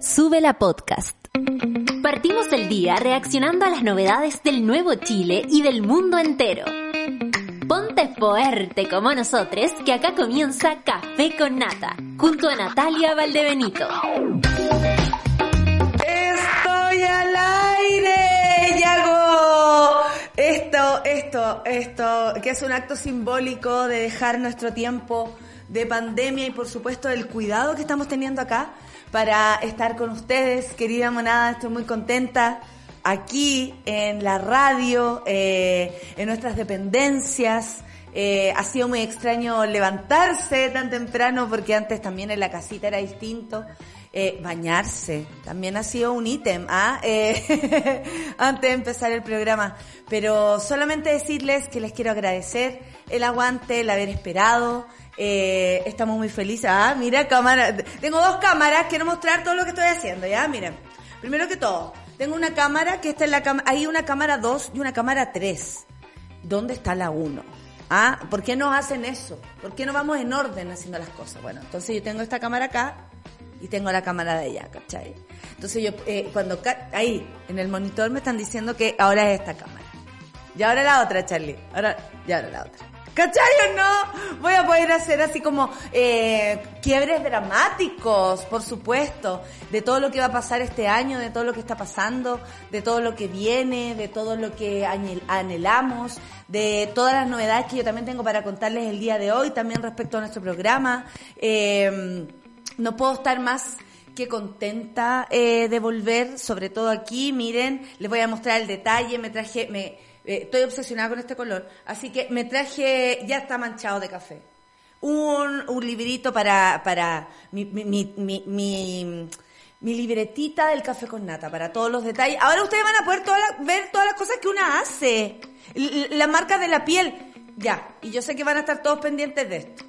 Sube la podcast. Partimos el día reaccionando a las novedades del nuevo Chile y del mundo entero. Ponte fuerte como nosotros, que acá comienza Café con Nata, junto a Natalia Valdebenito. ¡Estoy al aire! ¡Yago! Esto, esto, esto, que es un acto simbólico de dejar nuestro tiempo de pandemia y por supuesto el cuidado que estamos teniendo acá para estar con ustedes, querida monada, estoy muy contenta aquí en la radio, eh, en nuestras dependencias. Eh, ha sido muy extraño levantarse tan temprano porque antes también en la casita era distinto. Eh, bañarse también ha sido un ítem ¿ah? eh, antes de empezar el programa. Pero solamente decirles que les quiero agradecer el aguante, el haber esperado. Eh, estamos muy felices. Ah, mira, cámara. Tengo dos cámaras, quiero mostrar todo lo que estoy haciendo, ¿ya? Miren. Primero que todo, tengo una cámara que está en la cámara. Hay una cámara 2 y una cámara 3. ¿Dónde está la 1? ¿Ah? ¿Por qué no hacen eso? ¿Por qué no vamos en orden haciendo las cosas? Bueno, entonces yo tengo esta cámara acá y tengo la cámara de allá, ¿cachai? Entonces yo, eh, cuando ahí, en el monitor me están diciendo que ahora es esta cámara. Y ahora la otra, Charlie. Ahora, y ahora la otra. ¿Cachai o no? Voy a poder hacer así como eh, quiebres dramáticos, por supuesto, de todo lo que va a pasar este año, de todo lo que está pasando, de todo lo que viene, de todo lo que anhelamos, de todas las novedades que yo también tengo para contarles el día de hoy, también respecto a nuestro programa. Eh, no puedo estar más que contenta eh, de volver, sobre todo aquí. Miren, les voy a mostrar el detalle. Me traje, me, eh, estoy obsesionada con este color, así que me traje, ya está manchado de café. Un, un librito para, para mi, mi, mi, mi, libretita del café con nata, para todos los detalles. Ahora ustedes van a poder ver todas las cosas que una hace. La marca de la piel. Ya, y yo sé que van a estar todos pendientes de esto.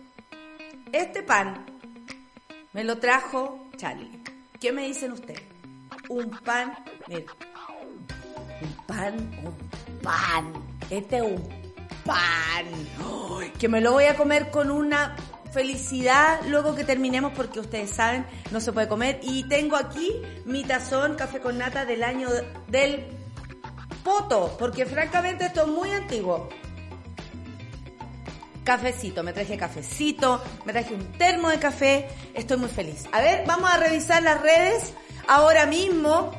Este pan me lo trajo Charlie. ¿Qué me dicen ustedes? Un pan, mira. Un pan, un pan. Este es un pan. que me lo voy a comer con una felicidad luego que terminemos porque ustedes saben, no se puede comer. Y tengo aquí mi tazón café con nata del año del poto, porque francamente esto es muy antiguo cafecito, me traje cafecito, me traje un termo de café, estoy muy feliz. A ver, vamos a revisar las redes ahora mismo.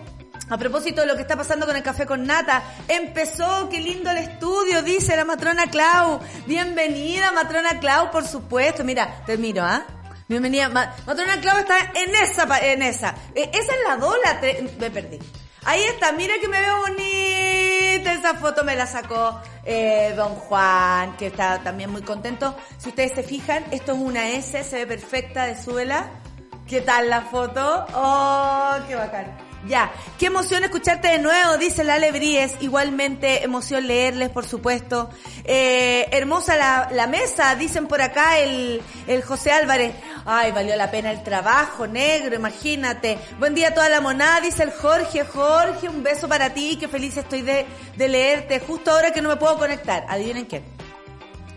A propósito de lo que está pasando con el café con nata, empezó, qué lindo el estudio, dice la matrona Clau. Bienvenida, matrona Clau, por supuesto. Mira, te miro, ¿ah? Bienvenida. matrona Clau está en esa, en esa. Eh, esa es la dola, me perdí. Ahí está, mira que me veo bonita. Esa foto me la sacó eh, don Juan, que está también muy contento. Si ustedes se fijan, esto es una S, se ve perfecta de suela. ¿Qué tal la foto? ¡Oh, qué bacán! Ya, qué emoción escucharte de nuevo, dice la Bríes. Igualmente, emoción leerles, por supuesto. Eh, hermosa la, la, mesa, dicen por acá el, el José Álvarez. Ay, valió la pena el trabajo, negro, imagínate. Buen día a toda la monada, dice el Jorge. Jorge, un beso para ti, qué feliz estoy de, de leerte. Justo ahora que no me puedo conectar. Adivinen qué.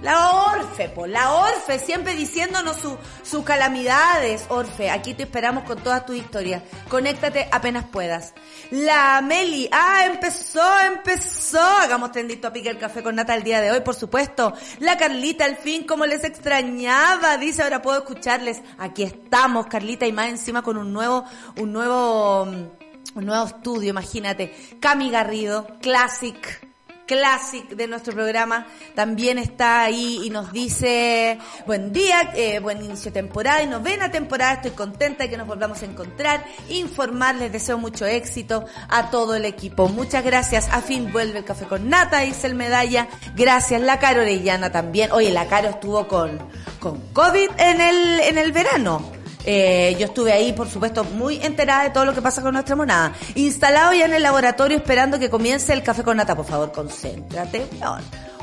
La Orfe, po, la Orfe, siempre diciéndonos sus calamidades. Orfe, aquí te esperamos con todas tus historias. Conéctate apenas puedas. La Meli, ah, empezó, empezó. Hagamos tendito a pique el café con nata el día de hoy, por supuesto. La Carlita, al fin, como les extrañaba, dice, ahora puedo escucharles. Aquí estamos, Carlita, y más encima con un nuevo, un nuevo, un nuevo estudio, imagínate. Cami Garrido, Classic Classic de nuestro programa también está ahí y nos dice buen día, eh, buen inicio de temporada y novena temporada, estoy contenta de que nos volvamos a encontrar, informarles, deseo mucho éxito a todo el equipo. Muchas gracias, a fin vuelve el café con nata, dice el medalla, gracias, la Caro Orellana también, oye, la Caro estuvo con, con COVID en el, en el verano. Eh, yo estuve ahí, por supuesto, muy enterada de todo lo que pasa con nuestra monada. Instalado ya en el laboratorio esperando que comience el café con nata. Por favor, concéntrate.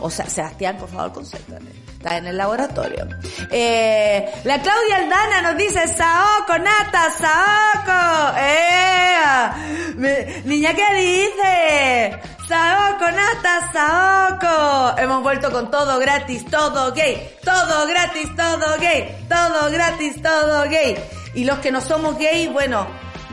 O sea, Sebastián, por favor, concéntrate. Está en el laboratorio. Eh, la Claudia Aldana nos dice, Saoco, nata, Saoco. Eh, niña, ¿qué dice? Saoco, nata, Saoco. Hemos vuelto con todo gratis, todo gay. Todo gratis, todo gay. Todo gratis, todo gay. Y los que no somos gay, bueno,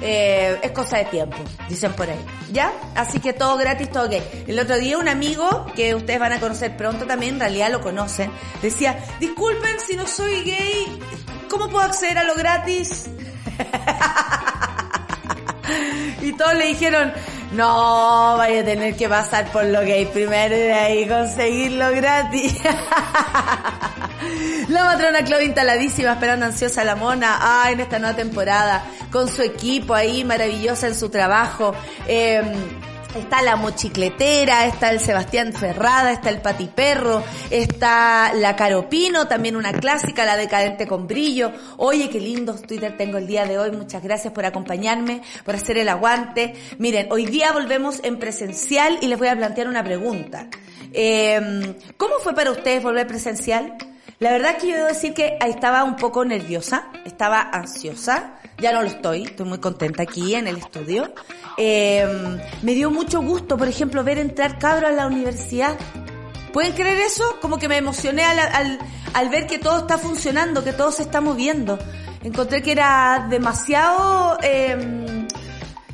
eh, es cosa de tiempo, dicen por ahí. ¿Ya? Así que todo gratis, todo gay. El otro día un amigo, que ustedes van a conocer pronto también, en realidad lo conocen, decía, disculpen si no soy gay, ¿cómo puedo acceder a lo gratis? y todos le dijeron, no, vaya a tener que pasar por lo gay primero y de ahí conseguirlo gratis. la matrona Chloe instaladísima, esperando ansiosa la mona, ah, en esta nueva temporada, con su equipo ahí maravillosa en su trabajo. Eh, Está la mochicletera, está el Sebastián Ferrada, está el Patiperro, está la Caropino, también una clásica, la decadente con brillo. Oye, qué lindo Twitter tengo el día de hoy. Muchas gracias por acompañarme, por hacer el aguante. Miren, hoy día volvemos en presencial y les voy a plantear una pregunta. Eh, ¿Cómo fue para ustedes volver presencial? La verdad que yo debo decir que estaba un poco nerviosa, estaba ansiosa, ya no lo estoy, estoy muy contenta aquí en el estudio. Eh, me dio mucho gusto, por ejemplo, ver entrar cabros a la universidad. ¿Pueden creer eso? Como que me emocioné al, al, al ver que todo está funcionando, que todo se está moviendo. Encontré que era demasiado... Eh,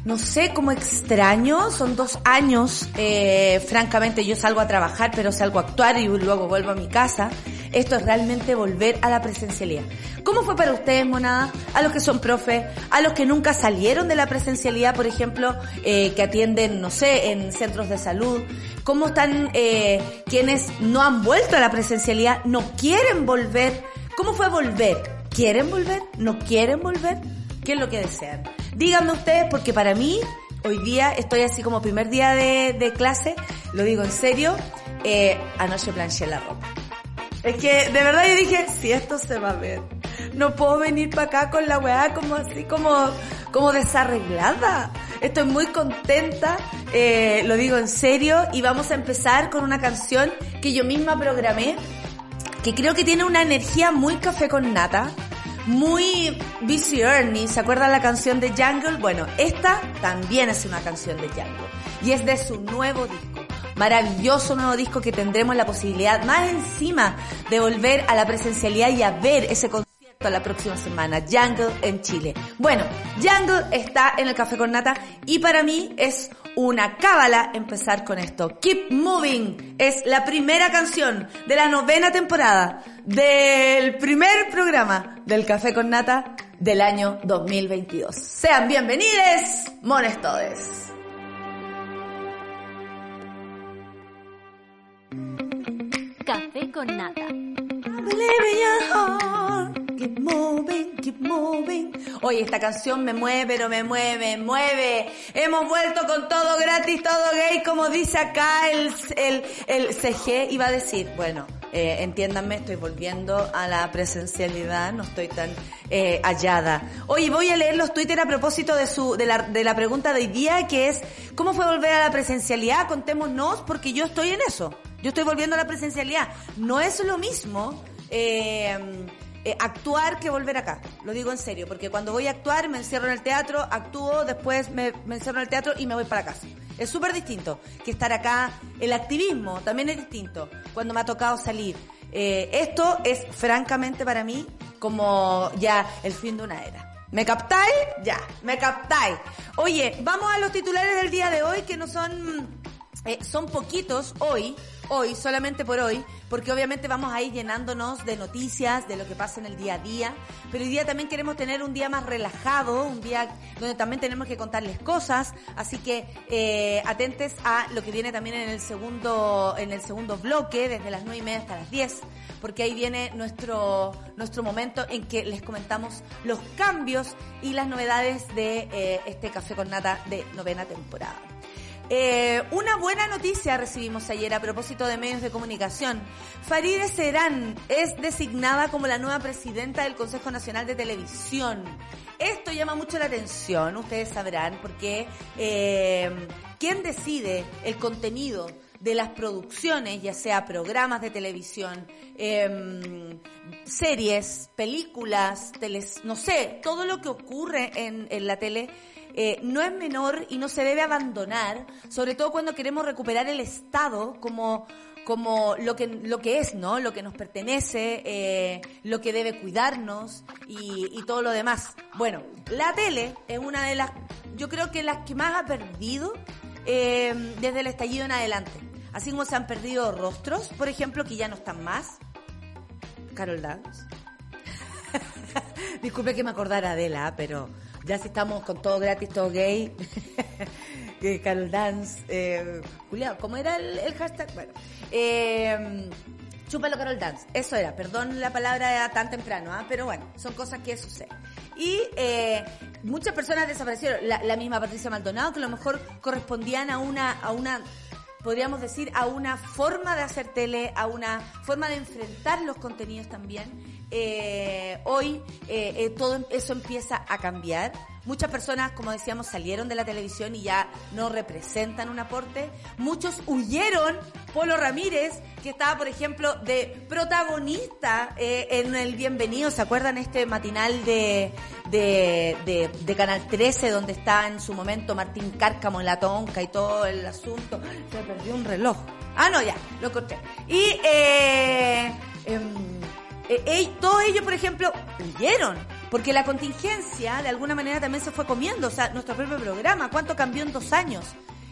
no sé, como extraño, son dos años, eh, francamente yo salgo a trabajar, pero salgo a actuar y luego vuelvo a mi casa. Esto es realmente volver a la presencialidad. ¿Cómo fue para ustedes, monada? A los que son profes, a los que nunca salieron de la presencialidad, por ejemplo, eh, que atienden, no sé, en centros de salud. ¿Cómo están eh, quienes no han vuelto a la presencialidad, no quieren volver? ¿Cómo fue volver? ¿Quieren volver? ¿No quieren volver? ¿Qué es lo que desean? Díganme ustedes, porque para mí, hoy día estoy así como primer día de, de clase, lo digo en serio, eh, anoche planché la ropa. Es que de verdad yo dije, si esto se va a ver, no puedo venir para acá con la weá como así, como, como desarreglada. Estoy muy contenta, eh, lo digo en serio, y vamos a empezar con una canción que yo misma programé, que creo que tiene una energía muy café con nata, muy Busy Ernie. ¿Se acuerdan la canción de Jungle? Bueno, esta también es una canción de Jungle. Y es de su nuevo disco. Maravilloso nuevo disco que tendremos la posibilidad más encima de volver a la presencialidad y a ver ese concierto la próxima semana, Jungle en Chile. Bueno, Jungle está en el Café con Nata y para mí es una cábala empezar con esto. Keep Moving es la primera canción de la novena temporada del primer programa del Café con Nata del año 2022. Sean bienvenidos, mones todes. Café con nata. Keep moving, keep moving. Oye, esta canción me mueve, pero me mueve, mueve. Hemos vuelto con todo gratis, todo gay, como dice acá el, el, el CG. Iba a decir, bueno, eh, entiéndanme, estoy volviendo a la presencialidad, no estoy tan eh, hallada. Oye, voy a leer los Twitter a propósito de su, de la, de la pregunta de hoy día, que es, ¿cómo fue volver a la presencialidad? Contémonos, porque yo estoy en eso. Yo estoy volviendo a la presencialidad. No es lo mismo, eh, eh, actuar que volver acá. Lo digo en serio, porque cuando voy a actuar me encierro en el teatro, actúo, después me, encierro en el teatro y me voy para casa. Es súper distinto que estar acá. El activismo también es distinto cuando me ha tocado salir. Eh, esto es francamente para mí como ya el fin de una era. ¿Me captáis? Ya, me captáis. Oye, vamos a los titulares del día de hoy que no son, eh, son poquitos hoy, hoy, solamente por hoy, porque obviamente vamos a ir llenándonos de noticias, de lo que pasa en el día a día, pero hoy día también queremos tener un día más relajado, un día donde también tenemos que contarles cosas, así que eh, atentes a lo que viene también en el segundo, en el segundo bloque, desde las nueve y media hasta las 10, porque ahí viene nuestro, nuestro momento en que les comentamos los cambios y las novedades de eh, este café con nata de novena temporada. Eh, una buena noticia recibimos ayer a propósito de medios de comunicación. Farideh Serán es designada como la nueva presidenta del Consejo Nacional de Televisión. Esto llama mucho la atención, ustedes sabrán, porque eh, ¿quién decide el contenido de las producciones, ya sea programas de televisión, em, series, películas, teles, no sé, todo lo que ocurre en la tele eh, no es menor y no se debe abandonar, sobre todo cuando queremos recuperar el Estado como como lo que lo que es, ¿no? Lo que nos pertenece, eh, lo que debe cuidarnos y, y todo lo demás. Bueno, la tele es una de las, yo creo que las que más ha perdido eh, desde el estallido en adelante. Así como se han perdido rostros, por ejemplo, que ya no están más. Carol Dance. Disculpe que me acordara de la, pero ya si estamos con todo gratis, todo gay. que Carol Dance. Eh, Julián, ¿cómo era el, el hashtag? Bueno. Eh, Chúpalo Carol Dance. Eso era. Perdón la palabra tan temprano, ¿ah? pero bueno, son cosas que suceden. Y eh, muchas personas desaparecieron. La, la misma Patricia Maldonado, que a lo mejor correspondían a una, a una podríamos decir, a una forma de hacer tele, a una forma de enfrentar los contenidos también. Eh, hoy eh, eh, todo eso empieza a cambiar. Muchas personas, como decíamos, salieron de la televisión y ya no representan un aporte. Muchos huyeron. Polo Ramírez, que estaba, por ejemplo, de protagonista eh, en el Bienvenido. ¿Se acuerdan este matinal de, de, de, Canal 13 donde está en su momento Martín Cárcamo en la tonca y todo el asunto? Se perdió un reloj. Ah, no, ya, lo corté. Y eh, em, eh, eh, todos ellos, por ejemplo, huyeron. Porque la contingencia, de alguna manera, también se fue comiendo. O sea, nuestro propio programa, ¿cuánto cambió en dos años?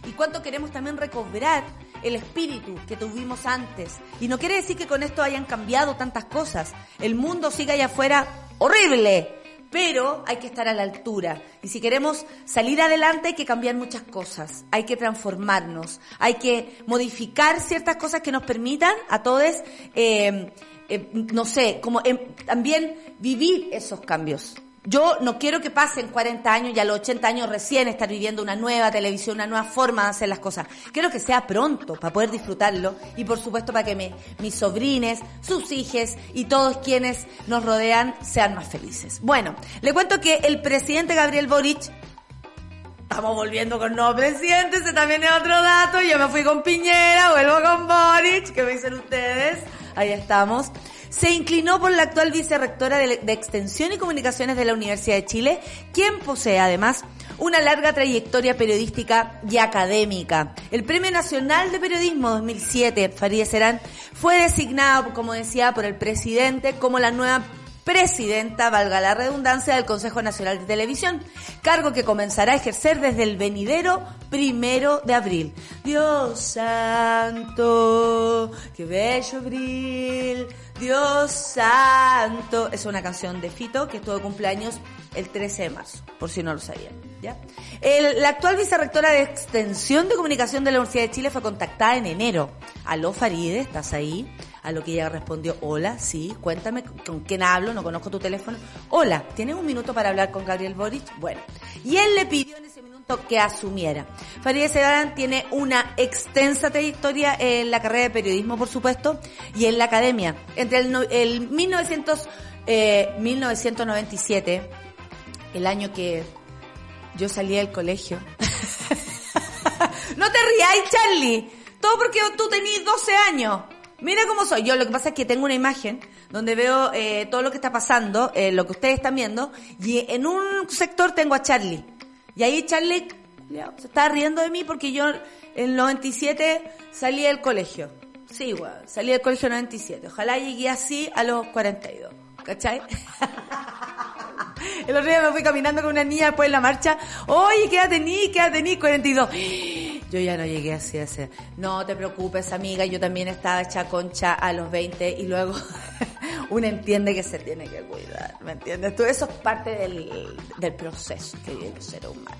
Y cuánto queremos también recobrar el espíritu que tuvimos antes. Y no quiere decir que con esto hayan cambiado tantas cosas. El mundo sigue allá afuera horrible. Pero hay que estar a la altura. Y si queremos salir adelante hay que cambiar muchas cosas. Hay que transformarnos. Hay que modificar ciertas cosas que nos permitan a todos eh, eh, no sé, como em, también vivir esos cambios. Yo no quiero que pasen 40 años y a los 80 años recién estar viviendo una nueva televisión, una nueva forma de hacer las cosas. Quiero que sea pronto para poder disfrutarlo y por supuesto para que me, mis sobrines, sus hijos y todos quienes nos rodean sean más felices. Bueno, le cuento que el presidente Gabriel Boric Estamos volviendo con nuevo presidente, ese también es otro dato. Yo me fui con Piñera, vuelvo con Boric, ¿qué me dicen ustedes? Ahí estamos. Se inclinó por la actual vicerrectora de, de Extensión y Comunicaciones de la Universidad de Chile, quien posee además una larga trayectoria periodística y académica. El Premio Nacional de Periodismo 2007, Farideh Serán, fue designado, como decía, por el presidente como la nueva presidenta, valga la redundancia, del Consejo Nacional de Televisión, cargo que comenzará a ejercer desde el venidero primero de abril. Dios santo, qué bello abril, Dios santo. Es una canción de Fito que estuvo de cumpleaños el 13 de marzo, por si no lo sabían. ¿ya? La actual vicerrectora de Extensión de Comunicación de la Universidad de Chile fue contactada en enero. Aló Faride, ¿estás ahí? A lo que ella respondió, hola, sí, cuéntame con quién hablo, no conozco tu teléfono. Hola, ¿tienes un minuto para hablar con Gabriel Boric? Bueno, y él le pidió en ese minuto que asumiera. Farideh Segarán tiene una extensa trayectoria en la carrera de periodismo, por supuesto, y en la academia. Entre el, el 1900, eh, 1997, el año que yo salí del colegio. no te rías, Charlie. Todo porque tú tenías 12 años. Mira cómo soy. Yo lo que pasa es que tengo una imagen donde veo eh, todo lo que está pasando, eh, lo que ustedes están viendo, y en un sector tengo a Charlie. Y ahí Charlie se está riendo de mí porque yo en el 97 salí del colegio. Sí, weón, salí del colegio en el 97. Ojalá llegué así a los 42. ¿Cachai? El otro día me fui caminando con una niña después en la marcha. Oye, ¿qué edad tení? ¿Qué edad tení? 42. Yo ya no llegué así a ser. No te preocupes, amiga. Yo también estaba hecha concha a los 20 y luego uno entiende que se tiene que cuidar. ¿Me entiendes? Todo eso es parte del, del proceso que vive el ser humano.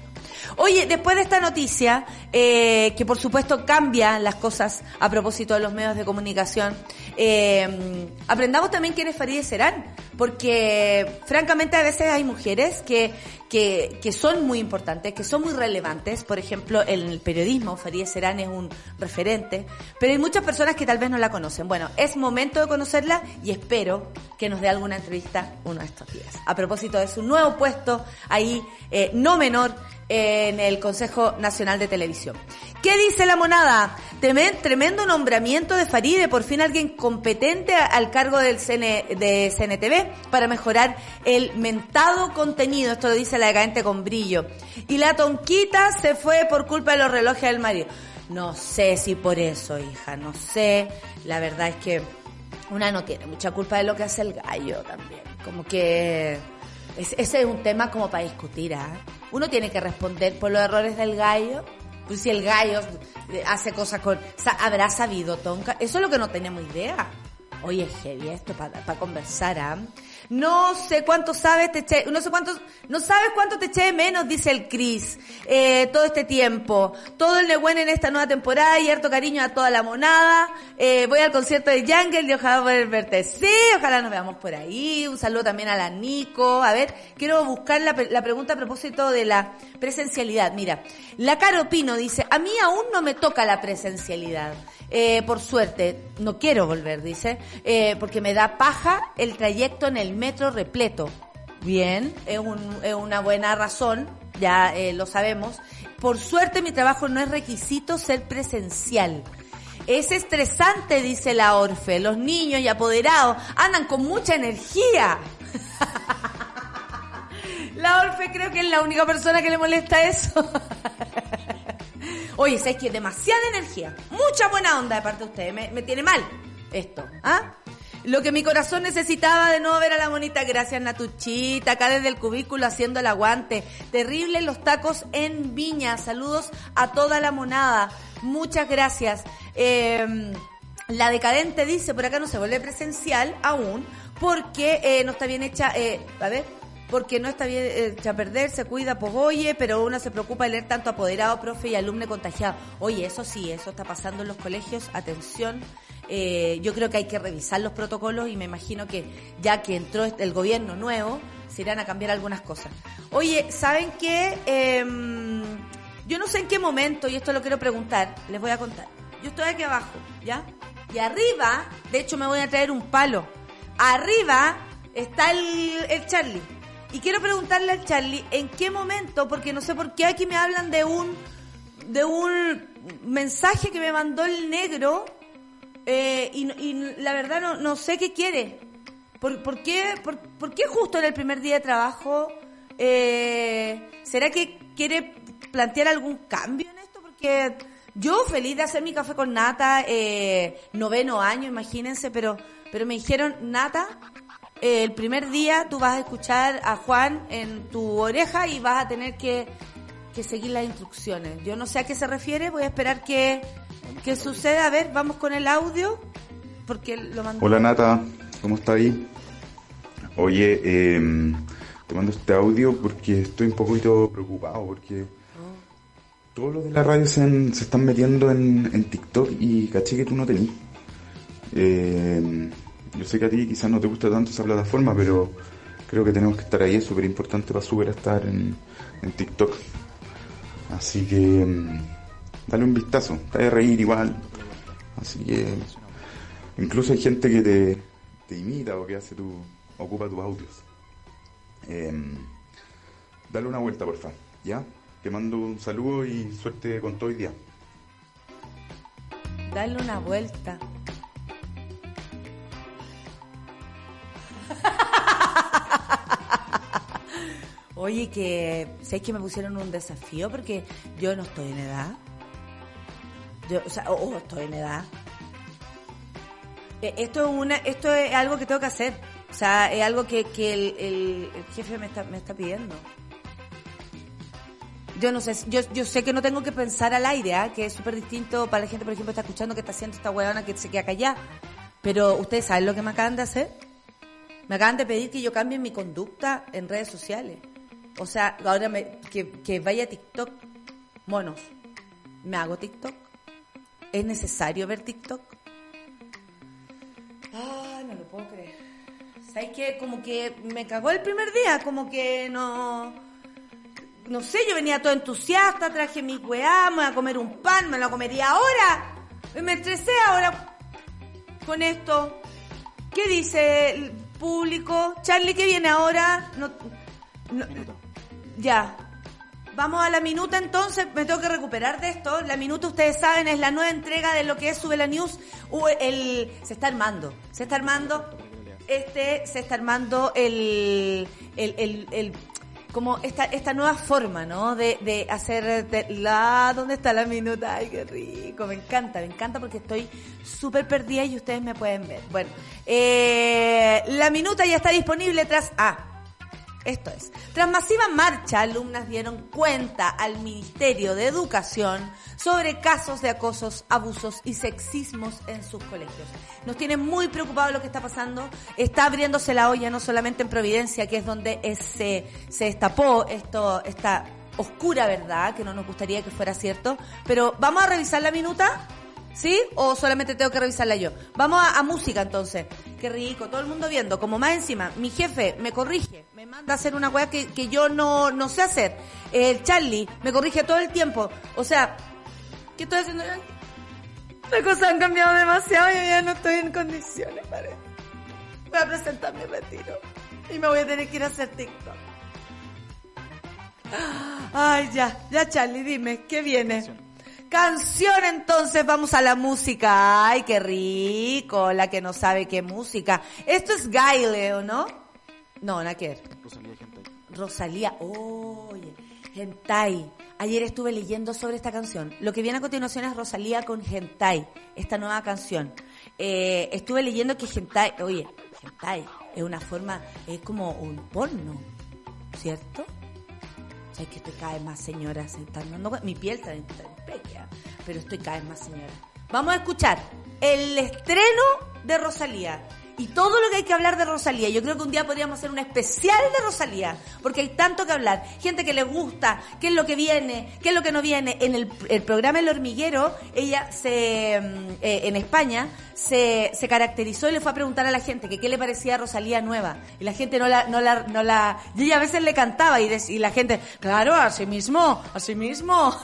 Oye, después de esta noticia, eh, que por supuesto cambia las cosas a propósito de los medios de comunicación, eh, aprendamos también quién es Farideh Serán, porque francamente a veces hay mujeres que, que, son muy importantes, que son muy relevantes, por ejemplo, en el periodismo, Farideh Serán es un referente, pero hay muchas personas que tal vez no la conocen. Bueno, es momento de conocerla y espero que nos dé alguna entrevista uno de estos días. A propósito de su nuevo puesto, ahí, eh, no menor, en el Consejo Nacional de Televisión. ¿Qué dice la monada? Tremendo nombramiento de Faride, por fin alguien competente al cargo del de CNTV para mejorar el mentado contenido. Esto lo dice decadente con brillo. Y la tonquita se fue por culpa de los relojes del marido. No sé si por eso, hija, no sé. La verdad es que una no tiene mucha culpa de lo que hace el gallo también. Como que ese es un tema como para discutir, ¿ah? Uno tiene que responder por los errores del gallo pues si el gallo hace cosas con... ¿Habrá sabido Tonka? Eso es lo que no tenemos idea. Oye, heavy esto para conversar, ¿ah? No sé cuánto sabes, te eché, no sé cuánto, no sabes cuánto te eché menos, dice el Cris, eh, todo este tiempo. Todo el Nehuen en esta nueva temporada y harto cariño a toda la monada. Eh, voy al concierto de Jungle y ojalá poder verte. Sí, ojalá nos veamos por ahí. Un saludo también a la Nico. A ver, quiero buscar la, la pregunta a propósito de la presencialidad. Mira, la Caro Pino dice, a mí aún no me toca la presencialidad. Eh, por suerte, no quiero volver, dice, eh, porque me da paja el trayecto en el metro repleto. Bien, es, una buena razón, ya eh, lo sabemos. Por suerte mi trabajo no es requisito ser presencial. Es estresante, dice la Orfe. Los niños y apoderados andan con mucha energía. la Orfe creo que es la única persona que le molesta eso. Oye, ¿sabes que Demasiada energía, mucha buena onda de parte de ustedes. Me, tiene mal esto, ¿ah? Lo que mi corazón necesitaba de no ver a la monita, gracias Natuchita, acá desde el cubículo haciendo el aguante. Terrible los tacos en Viña. Saludos a toda la monada. Muchas gracias. Em, la decadente dice, por acá no se vuelve presencial aún, porque eh, no está bien hecha, eh, a ver, porque no está bien hecha a perder, se cuida, pues oye, pero uno se preocupa de leer tanto apoderado, profe y alumno contagiado. Oye, eso sí, eso está pasando en los colegios, atención. Eh, yo creo que hay que revisar los protocolos y me imagino que ya que entró este, el gobierno nuevo, se irán a cambiar algunas cosas. Oye, ¿saben qué? Em, yo no sé en qué momento, y esto lo quiero preguntar, les voy a contar. Yo estoy aquí abajo, ¿ya? Y arriba, de hecho me voy a traer un palo. Arriba está el Charlie. Y quiero preguntarle a Charlie en qué momento, porque no sé por qué aquí me hablan de un de un mensaje que me mandó el negro eh, y, la verdad no, no sé qué quiere. ¿Por, por qué, por, qué justo en el primer día de trabajo? Eh, ¿Será que quiere plantear algún cambio en esto? Porque yo feliz de hacer mi café con nata, eh, noveno año, imagínense, pero, pero me dijeron, nata, el primer día tú vas a escuchar a Juan en tu oreja y vas a tener que, seguir las instrucciones. Yo no sé a qué se refiere, voy a esperar que, que suceda. A ver, vamos con el audio, porque lo mandó. Hola Nata, ¿cómo está ahí? Oye, eh, te mando este audio porque estoy un poquito preocupado, porque todos los de la radio se, están metiendo en, en, TikTok y caché que tú no tenís. Eh, yo sé que a ti quizás no te gusta tanto esa plataforma, pero creo que tenemos que estar ahí, es súper importante para subir a estar en, TikTok. Así que mm, dale un vistazo, te vas a reír igual. Así que incluso hay gente que te, imita o que hace tu, ocupa tus audios. Em, dale una vuelta, porfa, ¿ya? Te mando un saludo y suerte con todo el día. Dale una vuelta. Oye, que sé que me pusieron un desafío porque yo no estoy en edad. Yo, o sea, oh, estoy en edad. Eh, esto es una, esto es algo que tengo que hacer. O sea, es algo que, que el, jefe me está, me está pidiendo. Yo no sé, yo, yo sé que no tengo que pensar al aire, ¿ah? que es súper distinto para la gente, por ejemplo, está escuchando que está haciendo esta huevona que se queda callada. Pero ustedes saben lo que me acaban de hacer. Me acaban de pedir que yo cambie mi conducta en redes sociales. O sea, ahora me, que, vaya a TikTok. Monos, ¿me hago TikTok? ¿Es necesario ver TikTok? Ah, no lo puedo creer. ¿Sabes qué? Como que me cagó el primer día, como que no... No sé, yo venía todo entusiasta, traje mi weá, me voy a comer un pan, me lo comería ahora. Me estresé ahora con esto. ¿Qué dice el público? Charlie, ¿qué viene ahora? No, ya. Vamos a la minuta entonces, me tengo que recuperar de esto. La minuta, ustedes saben, es la nueva entrega de lo que es Sube la News. El, se está armando, se está armando, este, se está armando el, el, el, como esta, esta nueva forma, ¿no? De, de hacer la, ¿dónde está la minuta? Ay, qué rico, me encanta, me encanta porque estoy súper perdida y ustedes me pueden ver. Bueno, eh, la minuta ya está disponible tras, ah, esto es, tras masiva marcha, alumnas dieron cuenta al Ministerio de Educación sobre casos de acosos, abusos y sexismos en sus colegios. Nos tiene muy preocupado lo que está pasando. Está abriéndose la olla no solamente en Providencia, que es donde se, se destapó esto, esta oscura verdad, que no nos gustaría que fuera cierto. Pero vamos a revisar la minuta ¿Sí? ¿O solamente tengo que revisarla yo? Vamos a, música entonces. Qué rico, todo el mundo viendo. Como más encima, mi jefe me corrige, me manda a hacer una weá que, yo no, no sé hacer. El Charlie me corrige todo el tiempo. O sea, ¿qué estoy haciendo? Las cosas han cambiado demasiado y ya no estoy en condiciones, parece. Voy a presentar mi retiro. Y me voy a tener que ir a hacer TikTok. Ay, ya, ya Charlie, dime, ¿qué viene? Canción entonces, vamos a la música. Ay, qué rico, la que no sabe qué música. Esto es Gaileo, ¿no? No, que Rosalía Gentai. Rosalía, oye, Gentai. Ayer estuve leyendo sobre esta canción. Lo que viene a continuación es Rosalía con Gentai, esta nueva canción. Eh, estuve leyendo que Gentai, oye, Gentai es una forma, es como un porno, ¿cierto? O sea, que estoy cada vez más señora, se dando, mi piel está pero estoy cada vez más señora. Vamos a escuchar el estreno de Rosalía y todo lo que hay que hablar de Rosalía. Yo creo que un día podríamos hacer un especial de Rosalía, porque hay tanto que hablar. Gente que le gusta, qué es lo que viene, qué es lo que no viene. En el, programa El Hormiguero, ella se, mm, eh, en España, se, se caracterizó y le fue a preguntar a la gente que qué le parecía a Rosalía nueva. Y la gente no la, no la, no la, y ella a veces le cantaba y, y la gente, claro, así mismo, así mismo.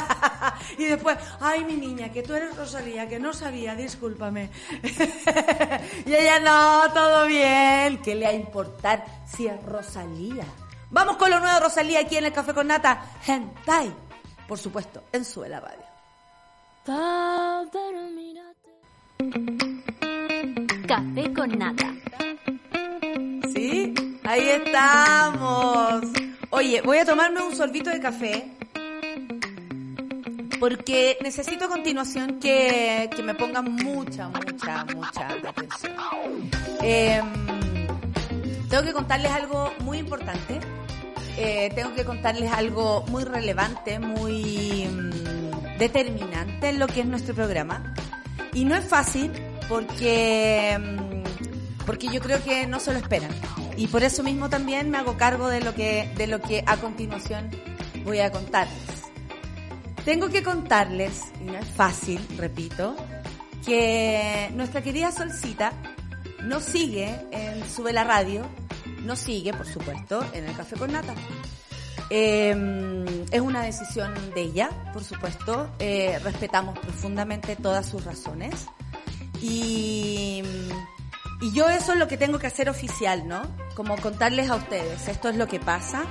y después, ay mi niña, que tú eres Rosalía, que no sabía, discúlpame. y ella, no, todo bien, ¿qué le va a importar si es Rosalía? Vamos con lo nuevo de Rosalía aquí en el Café con Nata, Hentai, por supuesto, en Suela Radio. Café con Nata. ¿Sí? Ahí estamos. Oye, voy a tomarme un sorbito de café porque necesito a continuación que, me pongan mucha, mucha, mucha atención. Em, tengo que contarles algo muy importante. Eh, tengo que contarles algo muy relevante, muy mm, determinante en lo que es nuestro programa. Y no es fácil porque, mm, porque yo creo que no se lo esperan. Y por eso mismo también me hago cargo de lo que, de lo que a continuación voy a contarles. Tengo que contarles, y no es fácil, repito, que nuestra querida Solcita nos sigue en Sube la Radio, nos sigue, por supuesto, en el Café con Nata. Em, es una decisión de ella, por supuesto. Eh, respetamos profundamente todas sus razones. Y, y yo eso es lo que tengo que hacer oficial, ¿no? Como contarles a ustedes, esto es lo que pasa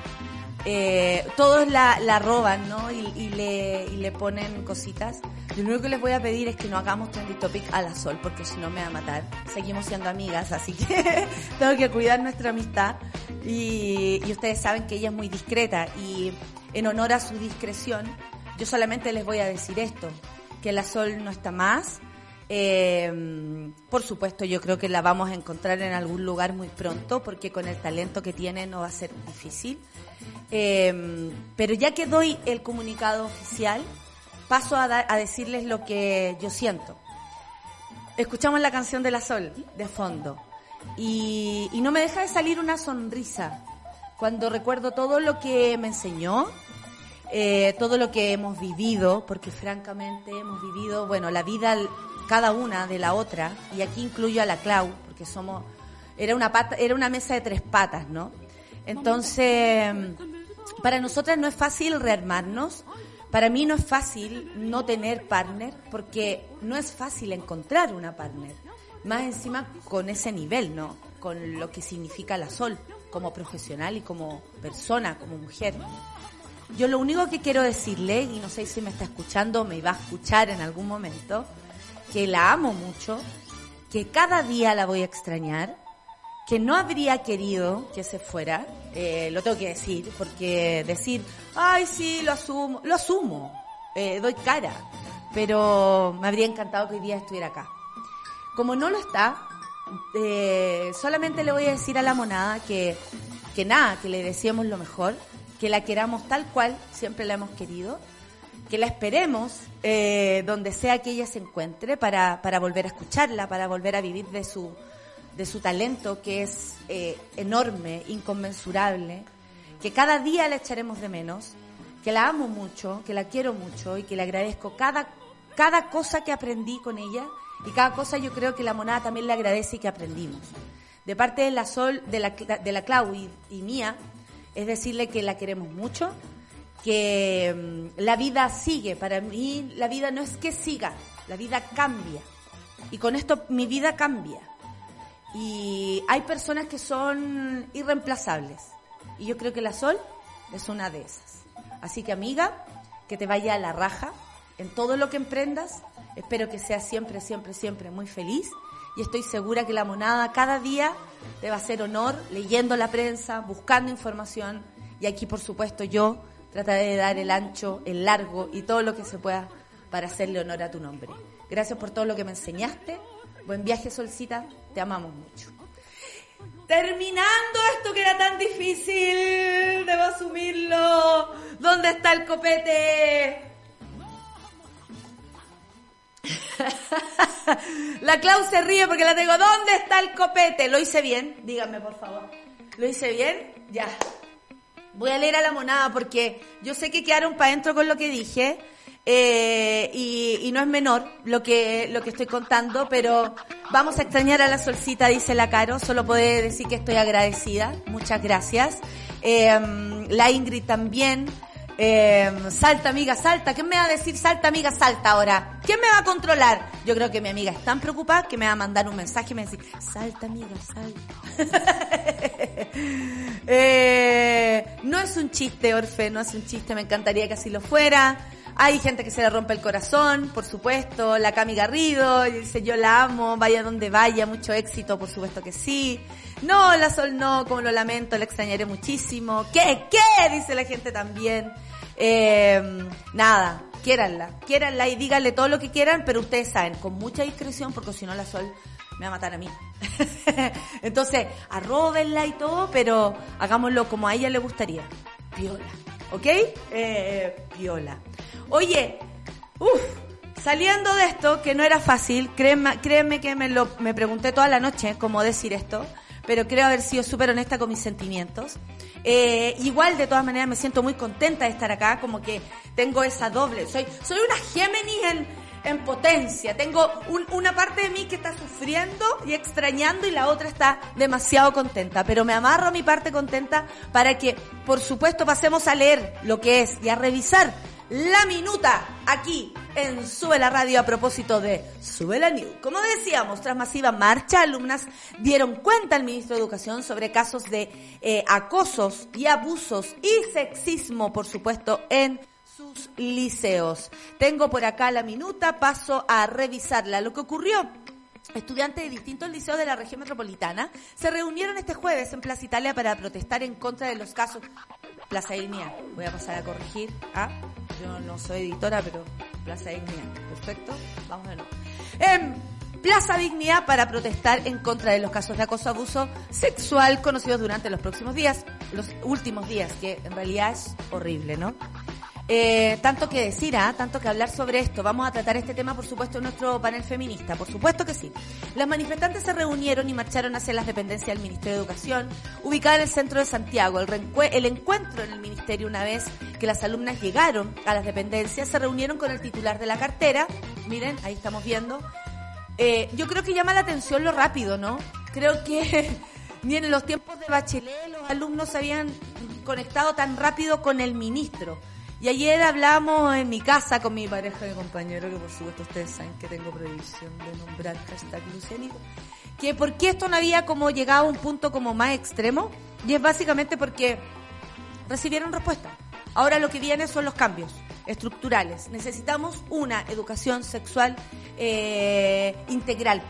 eh, todos la, roban, ¿no? Y, le, y le ponen cositas. Lo único que les voy a pedir es que no hagamos trendy topic a la sol, porque si no me va a matar. Seguimos siendo amigas, así que tengo que cuidar nuestra amistad. Y, y ustedes saben que ella es muy discreta y en honor a su discreción, yo solamente les voy a decir esto, que la sol no está más. Eh, por supuesto, yo creo que la vamos a encontrar en algún lugar muy pronto, porque con el talento que tiene no va a ser difícil. Eh, pero ya que doy el comunicado oficial, paso a, a decirles lo que yo siento. Escuchamos la canción de la Sol de fondo y, y no me deja de salir una sonrisa cuando recuerdo todo lo que me enseñó, eh, todo lo que hemos vivido, porque francamente hemos vivido, bueno, la vida cada una de la otra, y aquí incluyo a la Clau, porque somos, era una era una mesa de tres patas, ¿no? Entonces, para nosotras no es fácil rearmarnos. Para mí no es fácil no tener partner porque no es fácil encontrar una partner. Más encima con ese nivel, ¿no? Con lo que significa la Sol como profesional y como persona, como mujer. yo lo único que quiero decirle, y no sé si me está escuchando me va a escuchar en algún momento, que la amo mucho, que cada día la voy a extrañar, que no habría querido que se fuera, eh, lo tengo que decir, porque decir, ay, sí, lo asumo, lo asumo, eh, doy cara, pero me habría encantado que hoy día estuviera acá. Como no lo está, eh, solamente le voy a decir a la monada que, que nada, que le deseemos lo mejor, que la queramos tal cual siempre la hemos querido, que la esperemos eh, donde sea que ella se encuentre para, para volver a escucharla, para volver a vivir de su, de su talento que es eh, enorme, inconmensurable, que cada día la echaremos de menos, que la amo mucho, que la quiero mucho y que le agradezco cada, cada cosa que aprendí con ella y cada cosa yo creo que la monada también le agradece y que aprendimos. De parte de la Sol, de la, de la Clau y, y mía, es decirle que la queremos mucho, que mm, la vida sigue. Para mí la vida no es que siga, la vida cambia. Y con esto mi vida cambia. Y hay personas que son irreemplazables. Y yo creo que la Sol es una de esas. Así que amiga, que te vaya a la raja en todo lo que emprendas. Espero que seas siempre, siempre, siempre muy feliz. Y estoy segura que la monada cada día te va a hacer honor leyendo la prensa, buscando información. Y aquí, por supuesto, yo trataré de dar el ancho, el largo y todo lo que se pueda para hacerle honor a tu nombre. Gracias por todo lo que me enseñaste. Buen viaje, Solcita. Te amamos mucho. Terminando esto que era tan difícil, debo asumirlo. ¿Dónde está el copete? la Clau se ríe porque la tengo. ¿Dónde está el copete? ¿Lo hice bien? Díganme, por favor. ¿Lo hice bien? Ya. Voy a leer a la monada porque yo sé que quedaron para adentro con lo que dije. Eh, y, y, no es menor lo que, lo que estoy contando, pero vamos a extrañar a la solcita, dice la Caro. Solo puedo decir que estoy agradecida. Muchas gracias. Eh, la Ingrid también. Eh, salta, amiga, salta. ¿Quién me va a decir salta, amiga, salta ahora? ¿Quién me va a controlar? Yo creo que mi amiga es tan preocupada que me va a mandar un mensaje y me va a decir, salta, amiga, salta. eh, no es un chiste, Orfe, no es un chiste. Me encantaría que así lo fuera. Hay gente que se le rompe el corazón, por supuesto. La Cami Garrido dice, yo la amo, vaya donde vaya, mucho éxito, por supuesto que sí. No, la Sol no, como lo lamento, la extrañaré muchísimo. ¿Qué? ¿Qué? Dice la gente también. Eh, nada, quiéranla, quiéranla y díganle todo lo que quieran, pero ustedes saben, con mucha discreción, porque si no la Sol me va a matar a mí. Entonces, arróbenla y todo, pero hagámoslo como a ella le gustaría. Piola, ¿ok? Eh, piola. Oye, uff, saliendo de esto, que no era fácil, créeme, créeme que me, lo, pregunté toda la noche cómo decir esto, pero creo haber sido súper honesta con mis sentimientos. Eh, igual, de todas maneras, me siento muy contenta de estar acá, como que tengo esa doble. Soy, soy una Géminis en, en potencia. Tengo un, una parte de mí que está sufriendo y extrañando y la otra está demasiado contenta. Pero me amarro a mi parte contenta para que, por supuesto, pasemos a leer lo que es y a revisar la minuta aquí en Sube la Radio a propósito de Sube la New. Como decíamos, tras masiva marcha, alumnas dieron cuenta al ministro de Educación sobre casos de eh, acosos y abusos y sexismo, por supuesto, en liceos. Tengo por acá la minuta, paso a revisarla. Lo que ocurrió Estudiantes de distintos liceos de la región metropolitana se reunieron este jueves en Plaza Italia para protestar en contra de los casos. Plaza Ignea, voy a pasar a corregir. ¿ah? Yo no soy editora, pero Plaza Ignea. Perfecto, vamos de nuevo. Plaza Dignidad para protestar en contra de los casos de acoso abuso sexual conocidos durante los próximos días, los últimos días, que en realidad es horrible, ¿no? Eh, tanto que decir, ¿ah? tanto que hablar sobre esto. Vamos a tratar este tema, por supuesto, en nuestro panel feminista. Por supuesto que sí. Las manifestantes se reunieron y marcharon hacia las dependencias del Ministerio de Educación, ubicada en el centro de Santiago. El, el encuentro en el Ministerio, una vez que las alumnas llegaron a las dependencias, se reunieron con el titular de la cartera. Miren, ahí estamos viendo. Eh, yo creo que llama la atención lo rápido, ¿no? Creo que ni en los tiempos de Bachelet los alumnos se habían conectado tan rápido con el ministro. Y ayer hablamos en mi casa con mi pareja de compañero, que por supuesto ustedes saben que tengo prohibición de nombrar hashtag Lucianito, que por qué esto no había como llegado a un punto como más extremo, y es básicamente porque recibieron respuesta. Ahora lo que viene son los cambios estructurales. Necesitamos una educación sexual eh, integral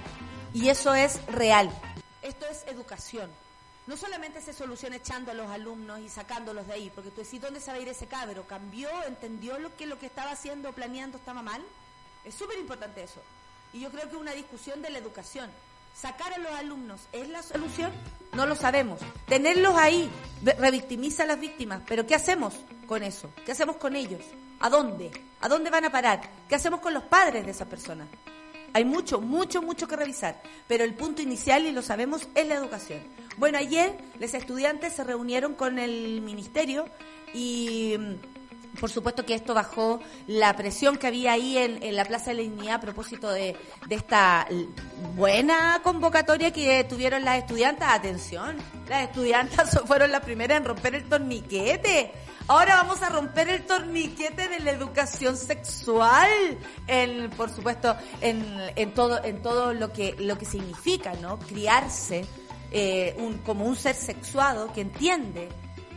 y eso es real. Esto es educación. No solamente se soluciona echando a los alumnos y sacándolos de ahí, porque tú decís, ¿dónde se va a ir ese cabro? ¿Cambió? ¿Entendió lo que lo que estaba haciendo, planeando, estaba mal? Es súper importante eso. Y yo creo que una discusión de la educación. Sacar a los alumnos es la solución, no lo sabemos. Tenerlos ahí revictimiza a las víctimas, pero ¿qué hacemos con eso? ¿Qué hacemos con ellos? ¿A dónde? ¿A dónde van a parar? ¿Qué hacemos con los padres de esas personas? Hay mucho, mucho, mucho que revisar, pero el punto inicial, y lo sabemos, es la educación. Bueno, ayer los estudiantes se reunieron con el ministerio y por supuesto que esto bajó la presión que había ahí en, la Plaza de la Dignidad a propósito de, esta buena convocatoria que tuvieron las estudiantes. Atención, las estudiantas fueron las primeras en romper el torniquete. Ahora vamos a romper el torniquete de la educación sexual, en, por supuesto, en, todo, en todo lo que, lo que significa, ¿no? Criarse eh, un, como un ser sexuado que entiende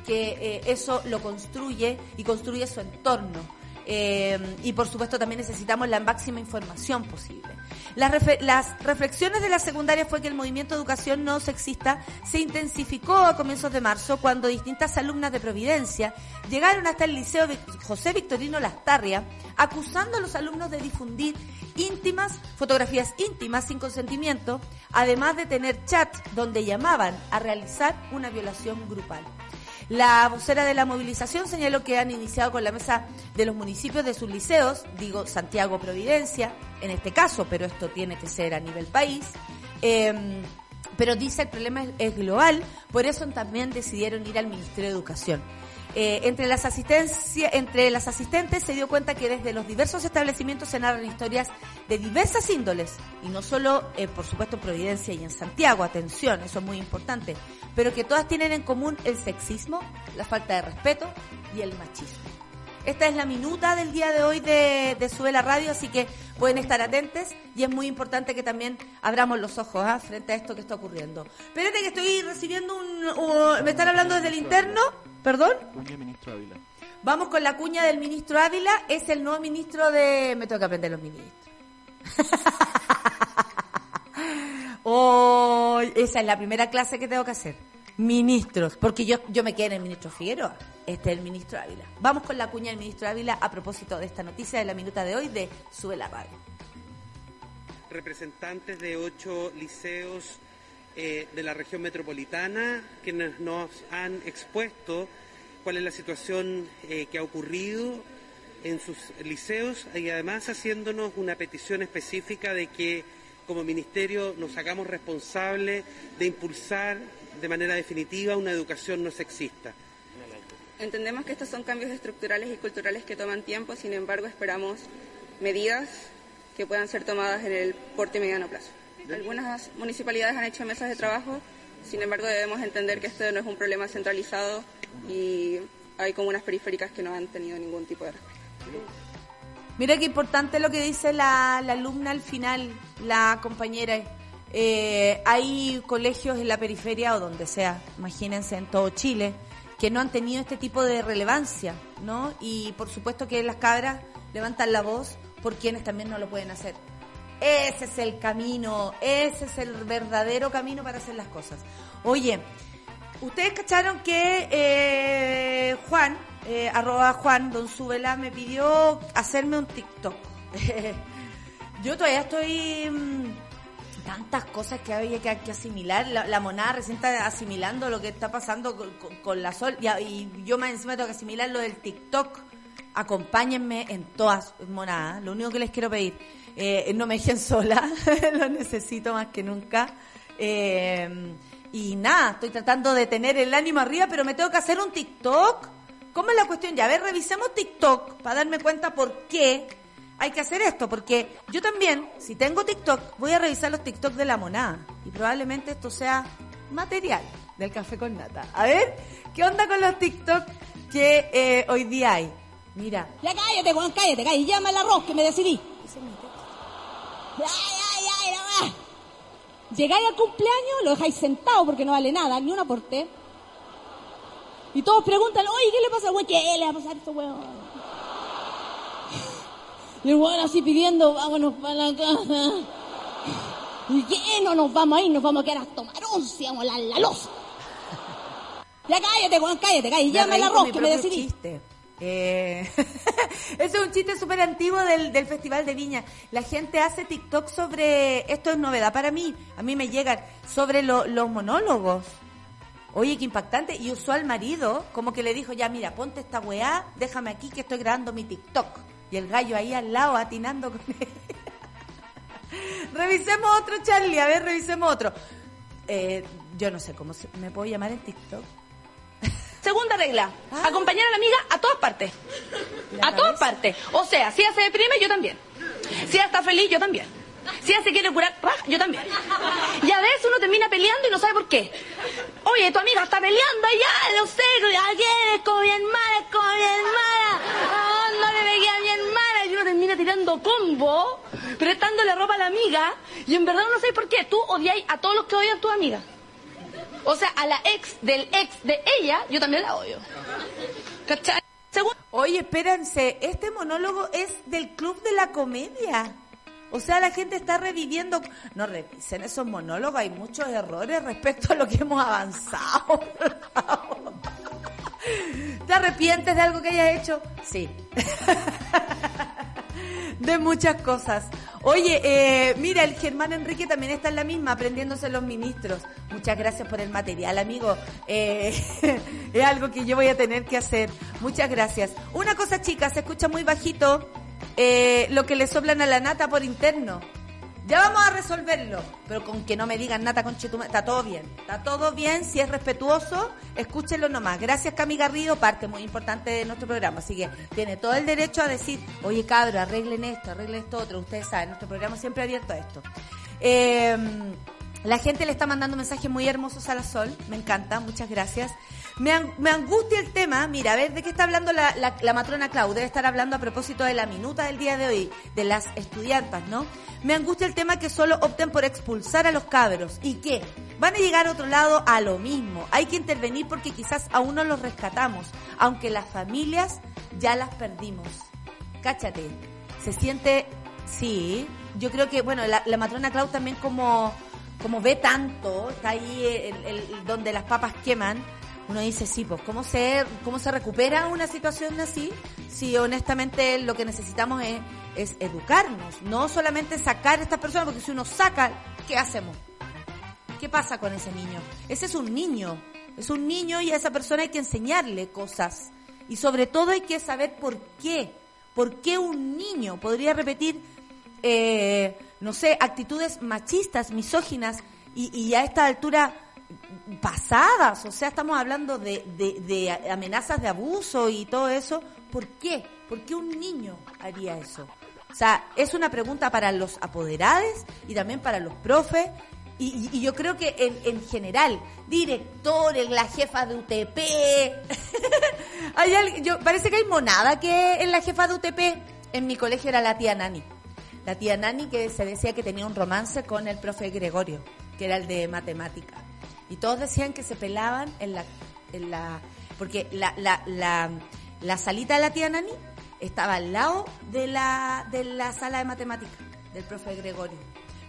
que eh, eso lo construye y construye su entorno. Eh, y por supuesto también necesitamos la máxima información posible. Las, reflexiones de la secundaria fue que el movimiento de educación no sexista se intensificó a comienzos de marzo cuando distintas alumnas de Providencia llegaron hasta el Liceo José Victorino Lastarria acusando a los alumnos de difundir íntimas, fotografías íntimas sin consentimiento, además de tener chats donde llamaban a realizar una violación grupal. La vocera de la movilización señaló que han iniciado con la mesa de los municipios de sus liceos, digo Santiago Providencia, en este caso, pero esto tiene que ser a nivel país. Em, pero dice el problema es, global, por eso también decidieron ir al Ministerio de Educación. Eh, entre, las entre las asistentes se dio cuenta que desde los diversos establecimientos se narran historias de diversas índoles, y no solo, eh, por supuesto, en Providencia y en Santiago, atención, eso es muy importante, pero que todas tienen en común el sexismo, la falta de respeto y el machismo. Esta es la minuta del día de hoy de, de Sube la Radio, así que pueden estar atentos y es muy importante que también abramos los ojos ¿ah? frente a esto que está ocurriendo. Espérate que estoy recibiendo un... ¿Me están hablando desde el interno? ¿Perdón? ministro Ávila. Vamos con la cuña del ministro Ávila. Es el nuevo ministro de... Me tengo que aprender los ministros. oh, esa es la primera clase que tengo que hacer. Ministros, porque yo, yo me quedé en el ministro Figueroa. Este es el ministro Ávila. Vamos con la cuña del ministro Ávila a propósito de esta noticia de la minuta de hoy de Sube la. Representantes de ocho liceos eh, de la región metropolitana quienes nos han expuesto cuál es la situación eh, que ha ocurrido en sus liceos y además haciéndonos una petición específica de que como ministerio nos hagamos responsables de impulsar de manera definitiva una educación no sexista. Entendemos que estos son cambios estructurales y culturales que toman tiempo, sin embargo esperamos medidas que puedan ser tomadas en el corto y mediano plazo. Algunas municipalidades han hecho mesas de trabajo, sin embargo debemos entender que esto no es un problema centralizado y hay comunas periféricas que no han tenido ningún tipo de respuesta. Mira qué importante lo que dice la, alumna al final, la compañera. Eh, hay colegios en la periferia o donde sea, imagínense en todo Chile, que no han tenido este tipo de relevancia, ¿no? Y por supuesto que las cabras levantan la voz por quienes también no lo pueden hacer. Ese es el camino, ese es el verdadero camino para hacer las cosas. Oye, ustedes cacharon que eh, Juan, eh, arroba Juan Don Subela, me pidió hacerme un TikTok. Yo todavía estoy... Tantas cosas que había que, asimilar. La, monada recién está asimilando lo que está pasando con, la sol. Y, y, yo más encima tengo que asimilar lo del TikTok. Acompáñenme en todas monadas. Lo único que les quiero pedir eh, no me dejen sola, lo necesito más que nunca. Eh, y nada, estoy tratando de tener el ánimo arriba, pero me tengo que hacer un TikTok. ¿Cómo es la cuestión? Ya, a ver, revisemos TikTok para darme cuenta por qué hay que hacer esto, porque yo también, si tengo TikTok, voy a revisar los TikTok de la monada. Y probablemente esto sea material del café con nata. A ver, ¿qué onda con los TikTok que eh, hoy día hay? Mira. Ya cállate, Juan, cállate, cállate. Llama el arroz que me decidí. Llegáis al cumpleaños, lo dejáis sentado porque no vale nada, ni un aporte. Y todos preguntan, oye, ¿qué le pasa al? ¿Qué le va a pasar a este weón? Y el weón así pidiendo, vámonos para la casa. ¿Y qué? No nos vamos a ir, nos vamos a quedar a tomar once, vamos a la, la loza. Ya cállate, weón, cállate, cállate. Me el reí con arroz que me decidí. chiste. Eh, ese es un chiste súper antiguo del, del Festival de Viña. La gente hace TikTok sobre, esto es novedad para mí, a mí me llegan, sobre lo- los monólogos. Oye, qué impactante. Y usó al marido, como que le dijo, ya mira, ponte esta weá, déjame aquí que estoy grabando mi TikTok. Y el gallo ahí al lado atinando con él. revisemos otro, Charlie, a ver, revisemos otro. Eh, yo no sé cómo se, me puedo llamar en TikTok. Segunda regla, Ah. acompañar a la amiga a todas partes. La A todas partes. O sea, si ella se deprime, yo también. Si ella está feliz, yo también. Si se quiere curar, yo también. Y a veces uno termina peleando y no sabe por qué. Oye, tu amiga está peleando ya, no sé, ¿a quién? Es como bien mala, es como bien mala. Ah, no le veía bien mala. Y uno termina tirando combo, prestándole ropa a la amiga. Y en verdad no sé por qué. Tú odiáis a todos los que odian a tu amiga. O sea, a la ex del ex de ella, yo también la odio. ¿Cachai? Según Oye, espérense, este monólogo es del Club de la Comedia. O sea, la gente está reviviendo. No revisen esos monólogos, hay muchos errores respecto a lo que hemos avanzado. ¿Te arrepientes de algo que hayas hecho? Sí. De muchas cosas. Oye, eh, mira, el Germán Enrique también está en la misma, aprendiéndose los ministros. Muchas gracias por el material, amigo. Eh, es algo que yo voy a tener que hacer. Muchas gracias. Una cosa, chicas, se escucha muy bajito eh, lo que le soplan a la nata por interno. Ya vamos a resolverlo, pero con que no me digan nata con está todo bien. Está todo bien, si es respetuoso, escúchenlo nomás. Gracias Cami Garrido, parte muy importante de nuestro programa, así que tiene todo el derecho a decir, oye cabro, arreglen esto, arreglen esto otro, ustedes saben, nuestro programa siempre abierto a esto. Eh, la gente le está mandando mensajes muy hermosos a la Sol, me encanta, muchas gracias. Me, an- me angustia el tema, mira, a ver, ¿de qué está hablando la, la- la matrona Clau? Debe estar hablando a propósito de la minuta del día de hoy, de las estudiantas, ¿no? Me angustia el tema que solo opten por expulsar a los cabros. ¿Y qué? Van a llegar a otro lado a lo mismo. Hay que intervenir porque quizás aún no los rescatamos, aunque las familias ya las perdimos. Cáchate, se siente, sí, yo creo que, bueno, la, matrona Clau también como, como ve tanto, está ahí el- donde las papas queman, uno dice, sí, pues, ¿cómo se, ¿cómo se recupera una situación así? Si honestamente lo que necesitamos es, es educarnos, no solamente sacar a estas personas, porque si uno saca, ¿qué hacemos? ¿Qué pasa con ese niño? Ese es un niño, es un niño y a esa persona hay que enseñarle cosas. Y sobre todo hay que saber por qué. ¿Por qué un niño podría repetir, eh, no sé, actitudes machistas, misóginas y, y a esta altura pasadas? O sea, estamos hablando de, de- amenazas de abuso y todo eso. ¿Por qué? ¿Por qué un niño haría eso? O sea, es una pregunta para los apoderados y también para los profes. Y, y- yo creo que en, en general, directores, la jefa de UTP, hay alguien- yo, parece que hay monada que es la jefa de UTP. En mi colegio era la tía Nani. La tía Nani que se decía que tenía un romance con el profe Gregorio, que era el de matemática. Y todos decían que se pelaban en la... En la porque la, la, la, salita de la tía Nani estaba al lado de la, de la sala de matemática del profe Gregorio.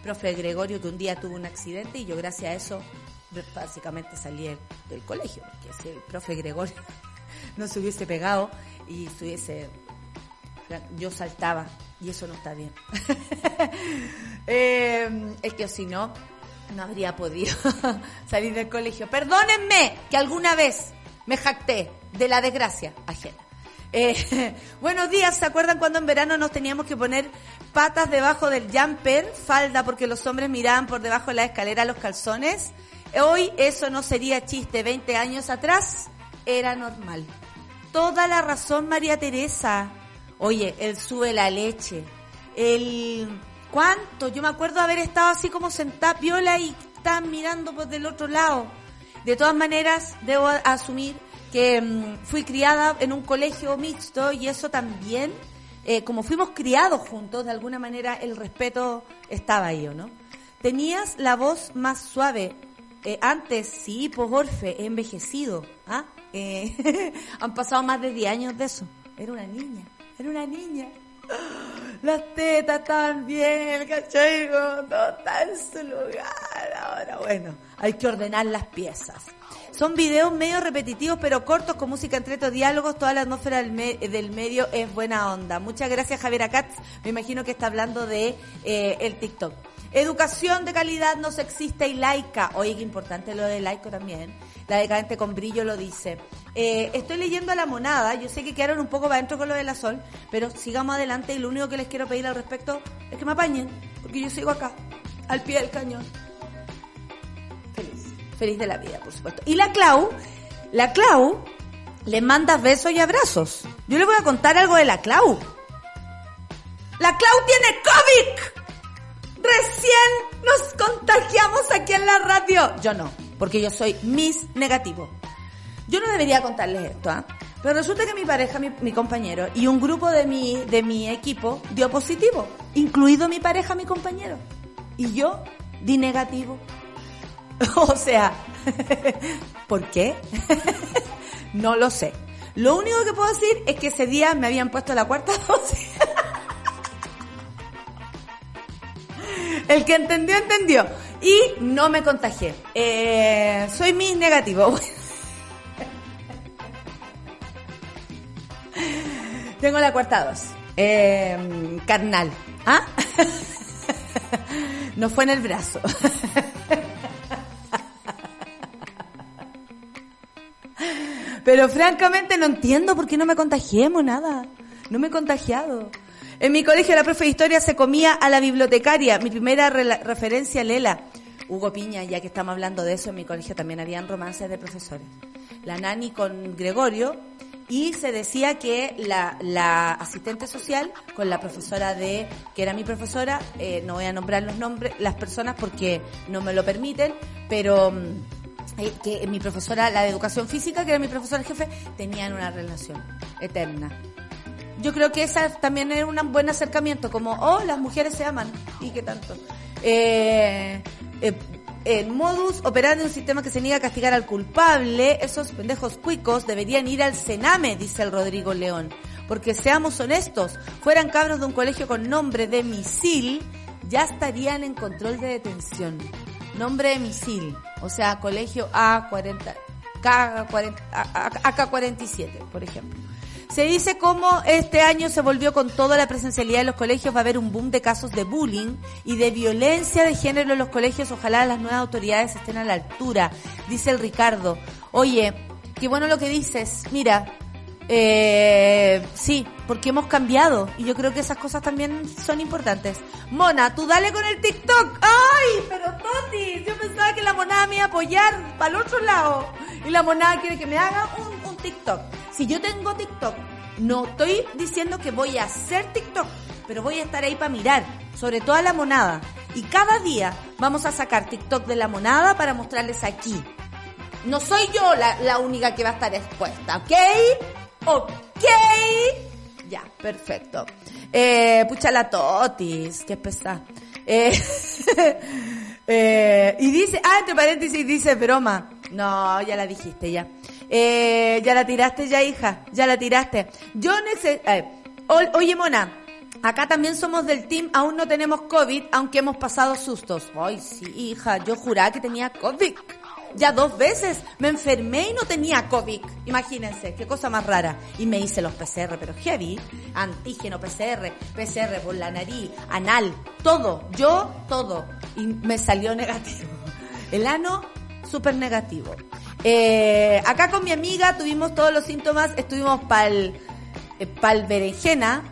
Profe Gregorio que un día tuvo un accidente y yo gracias a eso básicamente salí del- colegio, porque si el profe Gregorio no se hubiese pegado y se hubiese yo saltaba y eso no está bien. Eh, es que si no, no habría podido salir del colegio. Perdónenme que alguna vez me jacté de la desgracia ajena. Eh, buenos días, ¿se acuerdan cuando en verano nos teníamos que poner patas debajo del jumper, falda, porque los hombres miraban por debajo de la escalera los calzones? Hoy eso no sería chiste, 20 años atrás era normal. Toda la razón, María Teresa. Oye, él sube la leche. El cuánto, yo me acuerdo haber estado así como sentada piola y estaban mirando por del otro lado. De todas maneras, debo asumir que mm, fui criada en un colegio mixto y eso también, eh, como fuimos criados juntos, de alguna manera el respeto estaba ahí, ¿o no? Tenías la voz más suave. Eh, antes, sí, pues Orfe, he envejecido. ¿ah? Eh, han pasado más de 10 años de eso. Era una niña, era una niña. Las tetas están bien, ¿cachai? Todo está en su lugar. Ahora, bueno, hay que ordenar las piezas. Son videos medio repetitivos pero cortos con música entre estos diálogos. Toda la atmósfera del, me- del medio es buena onda. Muchas gracias Javier Katz. Me imagino que está hablando de eh, el TikTok. Educación de calidad no sexista y laica. Oye, qué importante lo de laico también. La decadente con brillo lo dice. Eh, estoy leyendo la monada. Yo sé que quedaron un poco para adentro con lo de la sol, pero sigamos adelante y lo único que les quiero pedir al respecto es que me apañen, porque yo sigo acá, al pie del cañón. Feliz. Feliz de la vida, por supuesto. Y la Clau, la Clau le manda besos y abrazos. Yo le voy a contar algo de la Clau. La Clau tiene COVID. Recién nos contagiamos aquí en la radio. Yo no, porque yo soy Miss Negativo. Yo no debería contarles esto, ¿ah? Pero resulta que mi pareja, mi, mi compañero y un grupo de mi, de mi equipo dio positivo, incluido mi pareja, mi compañero. Y yo di negativo. o sea, ¿por qué? no lo sé. Lo único que puedo decir es que ese día me habían puesto la cuarta dosis. El que entendió, entendió. Y no me contagié. Eh, soy mis negativo. Tengo la cuarta dosis. Eh, carnal. ¿Ah? no fue en el brazo. Pero francamente no entiendo por qué no me contagiemos nada. No me he contagiado. En mi colegio la profe de historia se comía a la bibliotecaria. Mi primera referencia, Lela. Hugo Piña, ya que estamos hablando de eso, en mi colegio también habían romances de profesores. La nani con Gregorio y se decía que la, la asistente social con la profesora de, que era mi profesora, eh, no voy a nombrar los nombres, las personas porque no me lo permiten, pero mm, eh, que mi profesora, la de educación física, que era mi profesora jefe, tenían una relación eterna. Yo creo que esa también es un buen acercamiento, como, oh, las mujeres se aman, y qué tanto. Eh, eh, en modus operandi un sistema que se niega a castigar al culpable, esos pendejos cuicos deberían ir al Sename, dice el Rodrigo León. Porque seamos honestos, fueran cabros de un colegio con nombre de misil, ya estarían en control de detención. Nombre de misil, o sea, colegio A40, K40, A- A- AK-47, por ejemplo. Se dice cómo este año se volvió con toda la presencialidad de los colegios, va a haber un boom de casos de bullying y de violencia de género en los colegios. Ojalá las nuevas autoridades estén a la altura, dice el Ricardo. Oye, qué bueno lo que dices. Mira, eh, sí, porque hemos cambiado y yo creo que esas cosas también son importantes. Mona, tú dale con el TikTok. ¡Ay, pero Toti! Yo pensaba que la monada me iba a apoyar para el otro lado y la monada quiere que me haga un, un TikTok. Si yo tengo TikTok, no estoy diciendo que voy a hacer TikTok, pero voy a estar ahí para mirar, sobre todo a la monada. Y cada día vamos a sacar TikTok de la monada para mostrarles aquí. No soy yo la, única que va a estar expuesta, ¿ok? ¿Ok? Ya, perfecto. Eh, pucha la totis, qué pesada. Eh, eh, y dice, ah, entre paréntesis dice broma. No, ya la dijiste ya. Eh, ya la tiraste ya, hija, ya la tiraste. Yo necesito... oye, Mona, acá también somos del team, aún no tenemos COVID, aunque hemos pasado sustos. Ay, sí, hija, yo juraba que tenía COVID. Ya dos veces me enfermé y no tenía COVID. Imagínense, qué cosa más rara. Y me hice los PCR, pero heavy. Antígeno, PCR, PCR por la nariz, anal, todo. Yo, todo. Y me salió negativo. El ano, súper negativo. Eh, acá con mi amiga tuvimos todos los síntomas, estuvimos pa'l, eh, pa'l berenjena.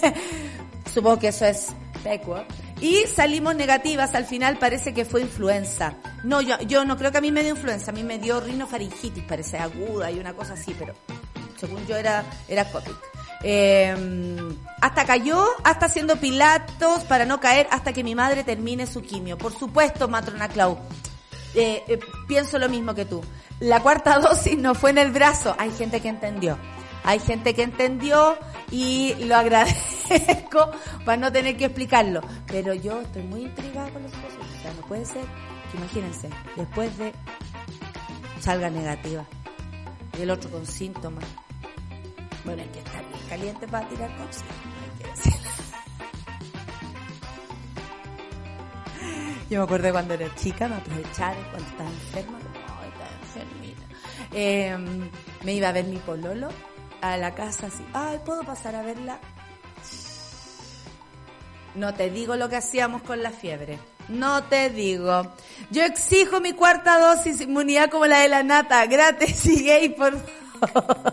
Supongo que eso es pecuo. Y salimos negativas, al final parece que fue influenza. No, yo, yo no creo que a mí me dio influenza, a mí me dio rinofaringitis, parece aguda y una cosa así, pero según yo era, era COVID. Eh, hasta cayó, hasta haciendo pilatos para no caer hasta que mi madre termine su quimio. Por supuesto, matrona Clau. Eh, eh, pienso lo mismo que tú. La cuarta dosis no fue en el brazo. Hay gente que entendió. Hay gente que entendió y lo agradezco para no tener que explicarlo. Pero yo estoy muy intrigada con los situación. O sea, no puede ser que imagínense, después de salga negativa. y el otro con síntomas. Bueno, hay que estar bien caliente para tirar cosas, Yo me acuerdo cuando era chica, me aprovechaba de cuando estaba enferma, como, ay, estaba enfermita. Eh, me iba a ver mi pololo a la casa así, ay, ¿puedo pasar a verla? No te digo lo que hacíamos con la fiebre. No te digo. Yo exijo mi cuarta dosis inmunidad como la de la nata. Gratis y gay, por favor.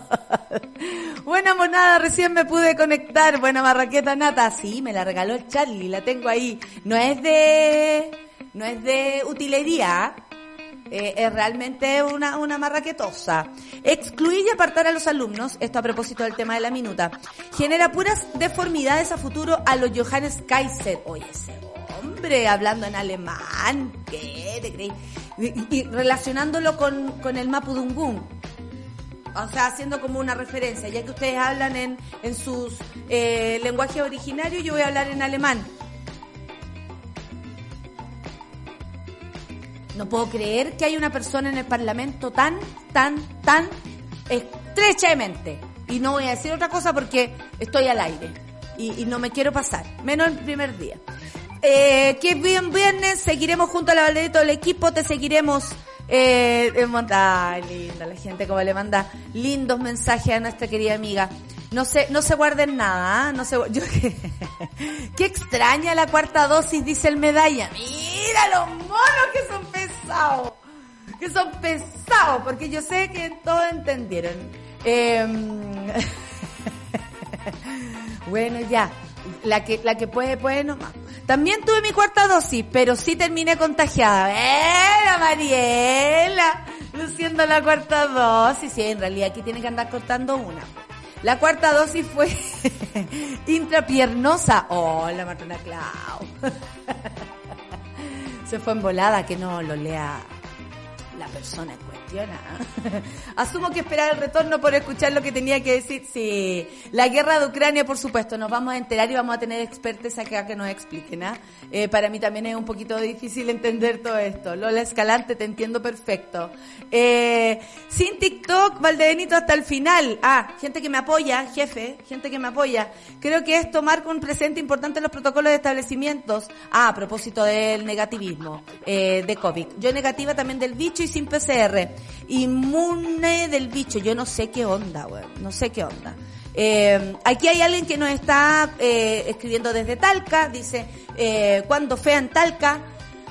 Buena monada, recién me pude conectar. Buena marraqueta nata. Sí, me la regaló Charlie, la tengo ahí. No es de, no es de utilería. Eh, es realmente una, una marraquetosa. Excluir y apartar a los alumnos, esto a propósito del tema de la minuta, genera puras deformidades a futuro a los Johannes Kaiser. Oye, ese hombre hablando en alemán, ¿qué te creí? Y, relacionándolo con, con el Mapudungun. O sea, haciendo como una referencia, ya que ustedes hablan en, en sus eh, lenguajes originarios, yo voy a hablar en alemán. No puedo creer que hay una persona en el Parlamento tan, tan, tan estrechamente. Y no voy a decir otra cosa porque estoy al aire. Y, no me quiero pasar. Menos el primer día. Eh, que bien viernes, seguiremos junto a la Valderito del equipo, te seguiremos. Eh, en ay, linda la gente como le manda lindos mensajes a nuestra querida amiga. No se, no se guarden nada, ¿ah? no se, yo, qué extraña la cuarta dosis, dice el medalla. Mira los monos que son pesados, que son pesados, porque yo sé que todos entendieron. Em, bueno, ya. La que, la que puede, puede nomás. También tuve mi cuarta dosis, pero sí terminé contagiada. ¡Vera, Mariela! Luciendo la cuarta dosis. Sí, en realidad aquí tiene que andar cortando una. La cuarta dosis fue intrapiernosa. Oh, la matrona Clau. Se fue embolada, que no lo lea la persona en cuestión. ¿Ah? Asumo que esperaba el retorno por escuchar lo que tenía que decir. Sí, la guerra de Ucrania, por supuesto, nos vamos a enterar y vamos a tener expertos acá que nos expliquen. ¿ah? Eh, para mí también es un poquito difícil entender todo esto. Lola Escalante, te entiendo perfecto. Eh, sin TikTok, Valdebenito hasta el final. Ah, gente que me apoya, jefe, gente que me apoya. Creo que esto marca un presente importante en los protocolos de establecimientos. Ah, a propósito del negativismo eh, de COVID. Yo negativa también del bicho y sin PCR. Inmune del bicho. Yo no sé qué onda, weón. No sé qué onda. Eh, aquí hay alguien que nos está eh, escribiendo desde Talca. Dice, eh, cuando fea en Talca,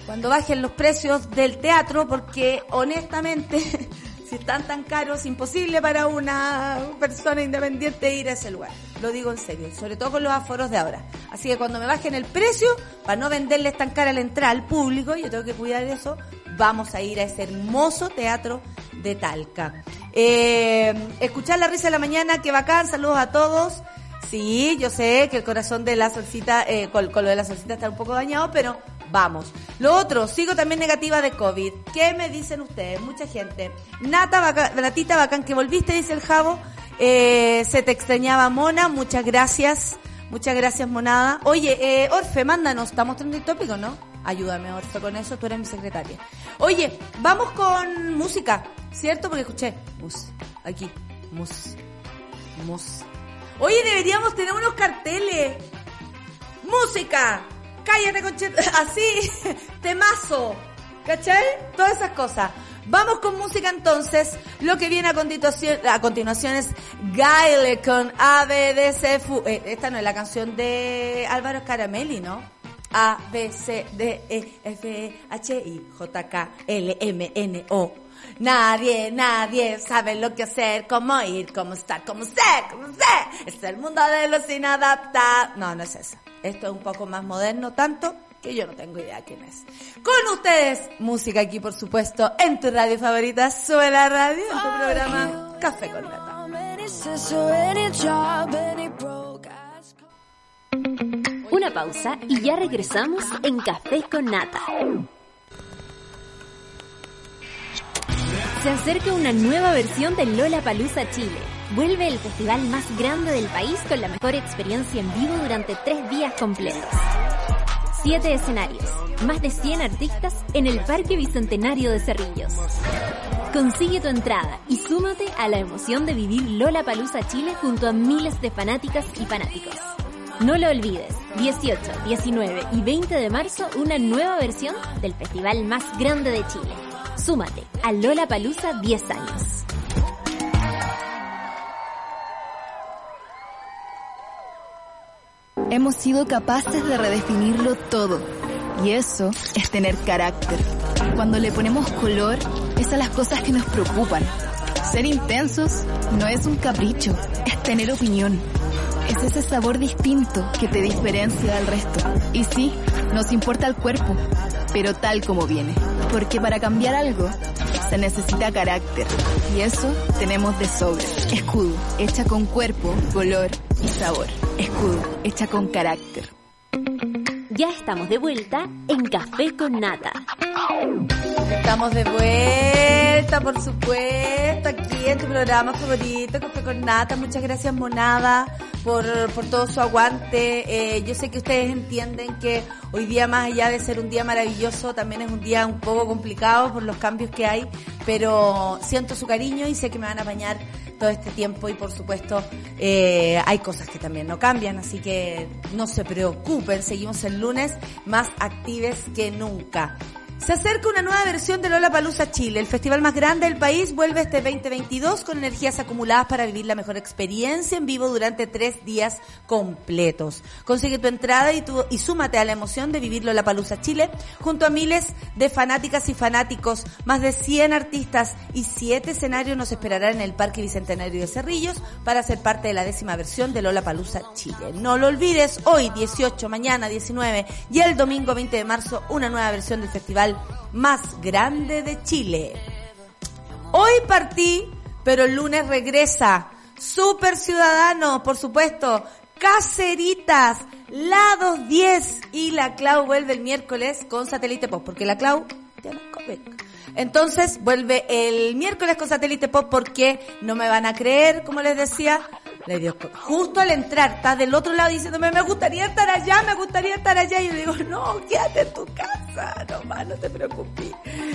cuando bajen los precios del teatro, porque honestamente, si están tan caros, imposible para una persona independiente ir a ese lugar. Lo digo en serio, sobre todo con los aforos de ahora. Así que cuando me bajen el precio, para no venderles tan cara la entrada al público, yo tengo que cuidar eso, vamos a ir a ese hermoso teatro de Talca. Eh, escuchar la risa de la mañana, qué bacán, saludos a todos. Sí, yo sé que el corazón de la solcita, eh, con, lo de la solcita está un poco dañado, pero vamos. Lo otro, sigo también negativa de COVID. ¿Qué me dicen ustedes? Mucha gente. Nata, bacán, Natita, bacán que volviste, dice el Javo. Eh, se te extrañaba, Mona. Muchas gracias. Muchas gracias, Monada. Oye, eh, Orfe, mándanos. Estamos trending tópico, ¿no? Ayúdame, Orfe, con eso. Tú eres mi secretaria. Oye, vamos con música, ¿cierto? Porque escuché mus, aquí, mus, mus. Oye, deberíamos tener unos carteles. Música. Cállate, conchet. Así. Temazo. ¿Cachai? Todas esas cosas. Vamos con música entonces. Lo que viene a continuación, a continuación es Gaile con ABDCFU. Eh, esta no es la canción de Álvaro Caramelli, ¿no? A, B, C, D, E, F, E, H, I, J, K, L, M, N, O. Nadie, nadie sabe lo que hacer, cómo ir, cómo estar, cómo ser, cómo ser. Es el mundo de los inadaptados. No, no es eso. Esto es un poco más moderno, tanto que yo no tengo idea quién es. Con ustedes, música aquí, por supuesto, en tu radio favorita, Sube la Radio, en tu programa Café con Nata. Una pausa y ya regresamos en Café con Nata. Se acerca una nueva versión de Lola Palusa Chile. Vuelve el festival más grande del país con la mejor experiencia en vivo durante tres días completos. Siete escenarios, más de 100 artistas en el Parque Bicentenario de Cerrillos. Consigue tu entrada y súmate a la emoción de vivir Lola Palusa Chile junto a miles de fanáticas y fanáticos. No lo olvides, 18, 19 y 20 de marzo una nueva versión del festival más grande de Chile. Súmate a Lola Palusa 10 años. Hemos sido capaces de redefinirlo todo. Y eso es tener carácter. Cuando le ponemos color, es a las cosas que nos preocupan. Ser intensos no es un capricho, es tener opinión. Es ese sabor distinto que te diferencia del resto. Y sí, nos importa el cuerpo, pero tal como viene. Porque para cambiar algo, se necesita carácter. Y eso tenemos de sobra. Escudo, hecha con cuerpo, color y sabor. Escudo, hecha con carácter. Ya estamos de vuelta en Café con Nata. Estamos de vuelta, por supuesto, aquí en tu programa favorito, Café con Nata. Muchas gracias, Monada, por, por todo su aguante. Eh, yo sé que ustedes entienden que hoy día, más allá de ser un día maravilloso, también es un día un poco complicado por los cambios que hay, pero siento su cariño y sé que me van a apañar todo este tiempo y por supuesto eh, hay cosas que también no cambian, así que no se preocupen, seguimos el lunes más actives que nunca. Se acerca una nueva versión de Lola Palusa Chile. El festival más grande del país vuelve este 2022 con energías acumuladas para vivir la mejor experiencia en vivo durante tres días completos. Consigue tu entrada y, tu, y súmate a la emoción de vivir Lola Palusa Chile junto a miles de fanáticas y fanáticos. Más de 100 artistas y 7 escenarios nos esperarán en el Parque Bicentenario de Cerrillos para ser parte de la décima versión de Lola Palusa Chile. No lo olvides, hoy 18, mañana 19 y el domingo 20 de marzo una nueva versión del festival más grande de Chile. Hoy partí, pero el lunes regresa. Super Ciudadano, por supuesto. Caceritas, la 210 y la Clau vuelve el miércoles con Satélite Pop, porque la Clau ya no come. Entonces vuelve el miércoles con Satélite Pop porque no me van a creer, como les decía. Le dio justo al entrar, está del otro lado diciéndome, me gustaría estar allá, me gustaría estar allá. Y yo digo, no, quédate en tu casa, no más, no te preocupes.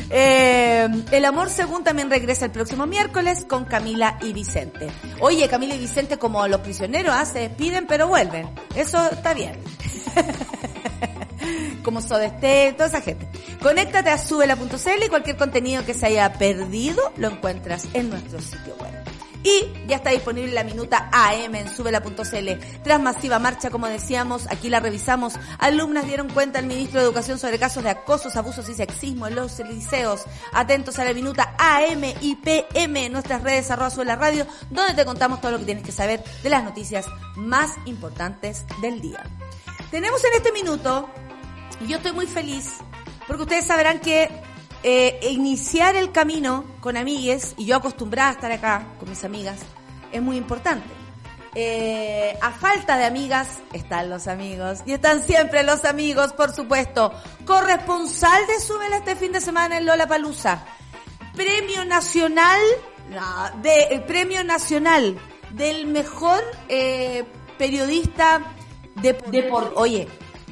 Eh, el amor según también regresa el próximo miércoles con Camila y Vicente. Oye, Camila y Vicente como los prisioneros, ¿ah? se despiden pero vuelven. Eso está bien. como Sodeste, toda esa gente. Conéctate a subela.cl y cualquier contenido que se haya perdido lo encuentras en nuestro sitio web. Y ya está disponible la minuta AM en subela.cl. Tras masiva marcha, como decíamos, aquí la revisamos. Alumnas dieron cuenta al ministro de Educación sobre casos de acosos, abusos y sexismo en los liceos. Atentos a la minuta AM y PM en nuestras redes arroba Suela Radio, donde te contamos todo lo que tienes que saber de las noticias más importantes del día. Tenemos en este minuto, yo estoy muy feliz, porque ustedes sabrán que eh, iniciar el camino con amigues, y yo acostumbrada a estar acá con mis amigas, es muy importante. Eh, a falta de amigas están los amigos y están siempre los amigos, por supuesto. Corresponsal de Súbela este fin de semana en Lola Palusa. Premio nacional, no, de, el premio nacional del mejor eh, periodista de, por, oye,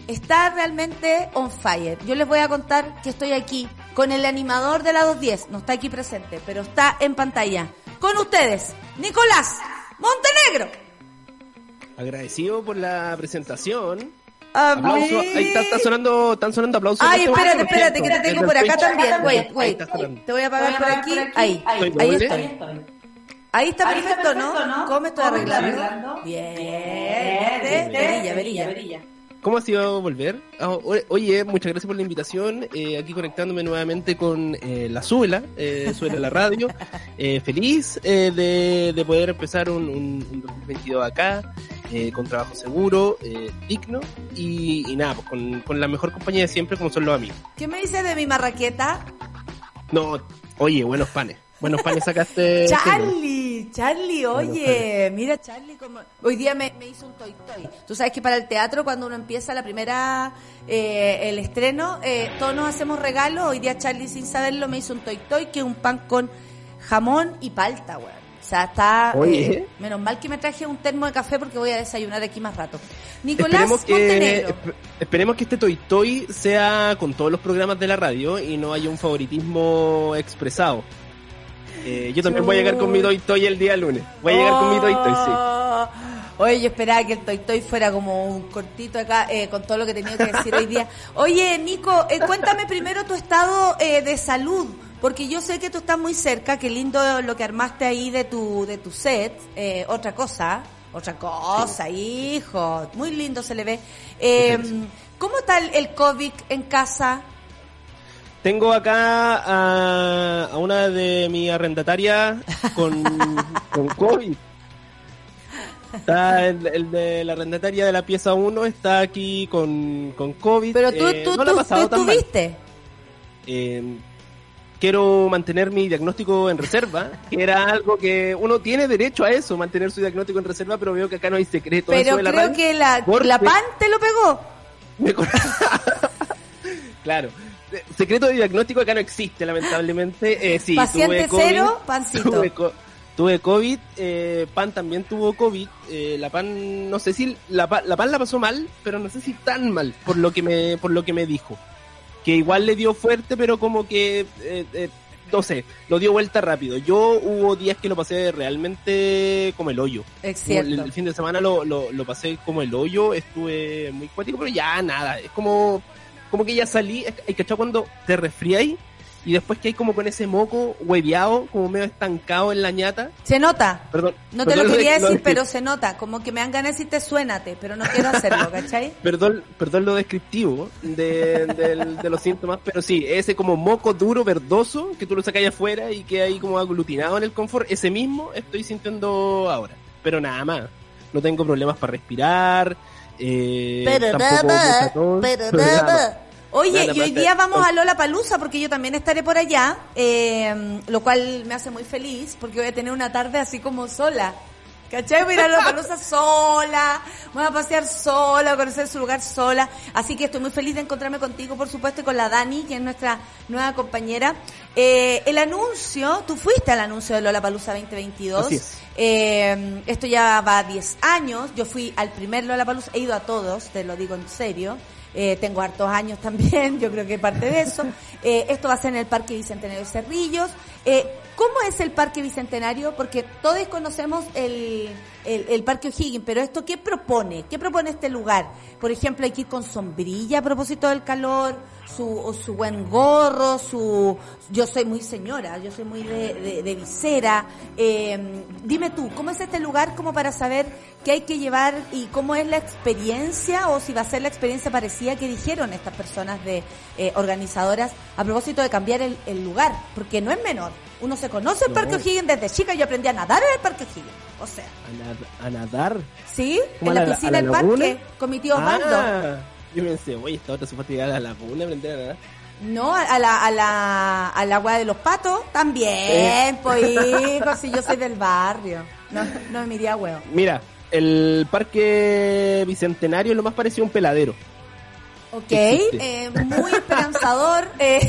está realmente on fire. Yo les voy a contar que estoy aquí con el animador de la 210. No está aquí presente, pero está en pantalla. Con ustedes, Nicolás Montenegro. Agradecido por la presentación. Aplauso. Ahí está, está sonando, están sonando aplausos. Ay, este espérate, momento. espérate, que te tengo En por acá también. Wait, wait. Te voy a apagar por aquí. Ahí, ¿Estoy ahí estoy. Ahí está perfecto, ¿no? ¿Cómo estoy arreglando? Bien. Verilla, verilla. ¿Cómo ha sido volver? Ah, oye, muchas gracias por la invitación. eh, aquí conectándome nuevamente con eh, la Suela, eh, Suela la radio. Eh, feliz eh, de, de poder empezar un, un, un 2022 acá, con trabajo seguro, digno y, y nada, pues con, con la mejor compañía de siempre, como son los amigos. ¿Qué me dices de mi marraqueta? No, oye, buenos panes. Buenos panes sacaste. Charlie, Charlie, oye, mira Charlie como hoy día me, me hizo un toy toy. Tú sabes que para el teatro cuando uno empieza la primera eh, el estreno, eh, todos nos hacemos regalos. Hoy día Charlie sin saberlo me hizo un toy toy que es un pan con jamón y palta, weón. O sea, está... Oye. eh, menos mal que me traje un termo de café porque voy a desayunar aquí más rato. Nicolás Esperemos que, Montenegro. esperemos que este Toy Toy sea con todos los programas de la radio y no haya un favoritismo expresado. Eh, yo también voy a llegar con mi Toy Toy el día lunes. Voy a llegar con mi Toy Toy, sí. Oh. Oye, yo esperaba que el Toy Toy fuera como un cortito acá eh, con todo lo que tenía que decir hoy día. Oye, Nico, eh, cuéntame primero tu estado eh, de salud, porque yo sé que tú estás muy cerca, qué lindo lo que armaste ahí de tu, de tu set. Eh, otra cosa, otra cosa, hijo, muy lindo se le ve. Eh, ¿Cómo está el, el COVID en casa? Tengo acá a, a una de mis arrendatarias con, con COVID. Está el, el de la arrendataria de la pieza 1 está aquí con, con COVID. Pero tú, Eh, tú, no la tú, tú estuviste. Eh, quiero mantener mi diagnóstico en reserva, que era algo que uno tiene derecho a eso, mantener su diagnóstico en reserva, pero veo que acá no hay secreto. Pero eso de la creo radio. que la, la PAN te lo pegó. me claro. Secreto de diagnóstico acá no existe, lamentablemente. Eh, sí, Paciente tuve COVID, cero, pancito. Tuve, co- tuve COVID, eh, Pan también tuvo COVID. eh, la Pan, no sé si la, la Pan la pasó mal, pero no sé si tan mal, por lo que me, por lo que me dijo. Que igual le dio fuerte, pero como que, eh, eh, no sé, lo dio vuelta rápido. Yo hubo días que lo pasé realmente como el hoyo. El, el fin de semana lo, lo, lo pasé como el hoyo, estuve muy cuático, pero ya nada, es como, como que ya salí, hay cachado cuando te resfriáis y después que hay como con ese moco hueveado, como medio estancado en la ñata. Se nota. Perdón. No te perdón lo de- quería decir, pero se nota. Como que me dan ganas de decirte suénate, pero no quiero hacerlo, ¿cachai? Perdón, perdón lo descriptivo de, del- de los síntomas, pero sí, ese como moco duro, verdoso, que tú lo sacas afuera y que ahí como aglutinado en el confort, ese mismo estoy sintiendo ahora. Pero nada más. No tengo problemas para respirar. Eh, Pero nada, nada. Oye, y hoy día vamos a Lola Palusa porque yo también estaré por allá, eh, lo cual me hace muy feliz porque voy a tener una tarde así como sola. ¿Cachai? Voy a ir a sola, voy a pasear sola, a conocer su lugar sola. Así que estoy muy feliz de encontrarme contigo, por supuesto, y con la Dani, que es nuestra nueva compañera. Eh, el anuncio, tú fuiste al anuncio de Lola Palusa 2022. Así es. Eh, esto ya va a 10 años. Yo fui al primer Lollapalooza, he ido a todos, te lo digo en serio. Eh, tengo hartos años también, yo creo que parte de eso. Eh, esto va a ser en el Parque Bicentenario de Cerrillos. Eh, ¿Cómo es el Parque Bicentenario? Porque todos conocemos el, el, el Parque O'Higgins, pero esto, ¿qué propone? ¿Qué propone este lugar? Por ejemplo, hay que ir con sombrilla a propósito del calor, su, su buen gorro, su... Yo soy muy señora, yo soy muy de, de, de visera. Eh, dime tú, ¿cómo es este lugar como para saber qué hay que llevar y cómo es la experiencia o si va a ser la experiencia parecida que dijeron estas personas de eh, organizadoras a propósito de cambiar el, el lugar? Porque no es menor. Uno se conoce el No. Parque O'Higgins desde chica, yo aprendí a nadar en el Parque O'Higgins. O sea, A, nad- a nadar. ¿sí? ¿Como En la piscina del parque con mi tío Osvaldo. Ah, yo pensé, oye, esta otra se fue a la laguna a aprender a nadar. No, a la, a la, a la agua de los patos también, Eh. pues hijo, si yo soy del barrio. No, no me iría a huevo. Mira, el parque bicentenario es lo más parecido a un peladero. Ok, eh, muy esperanzador. Eh,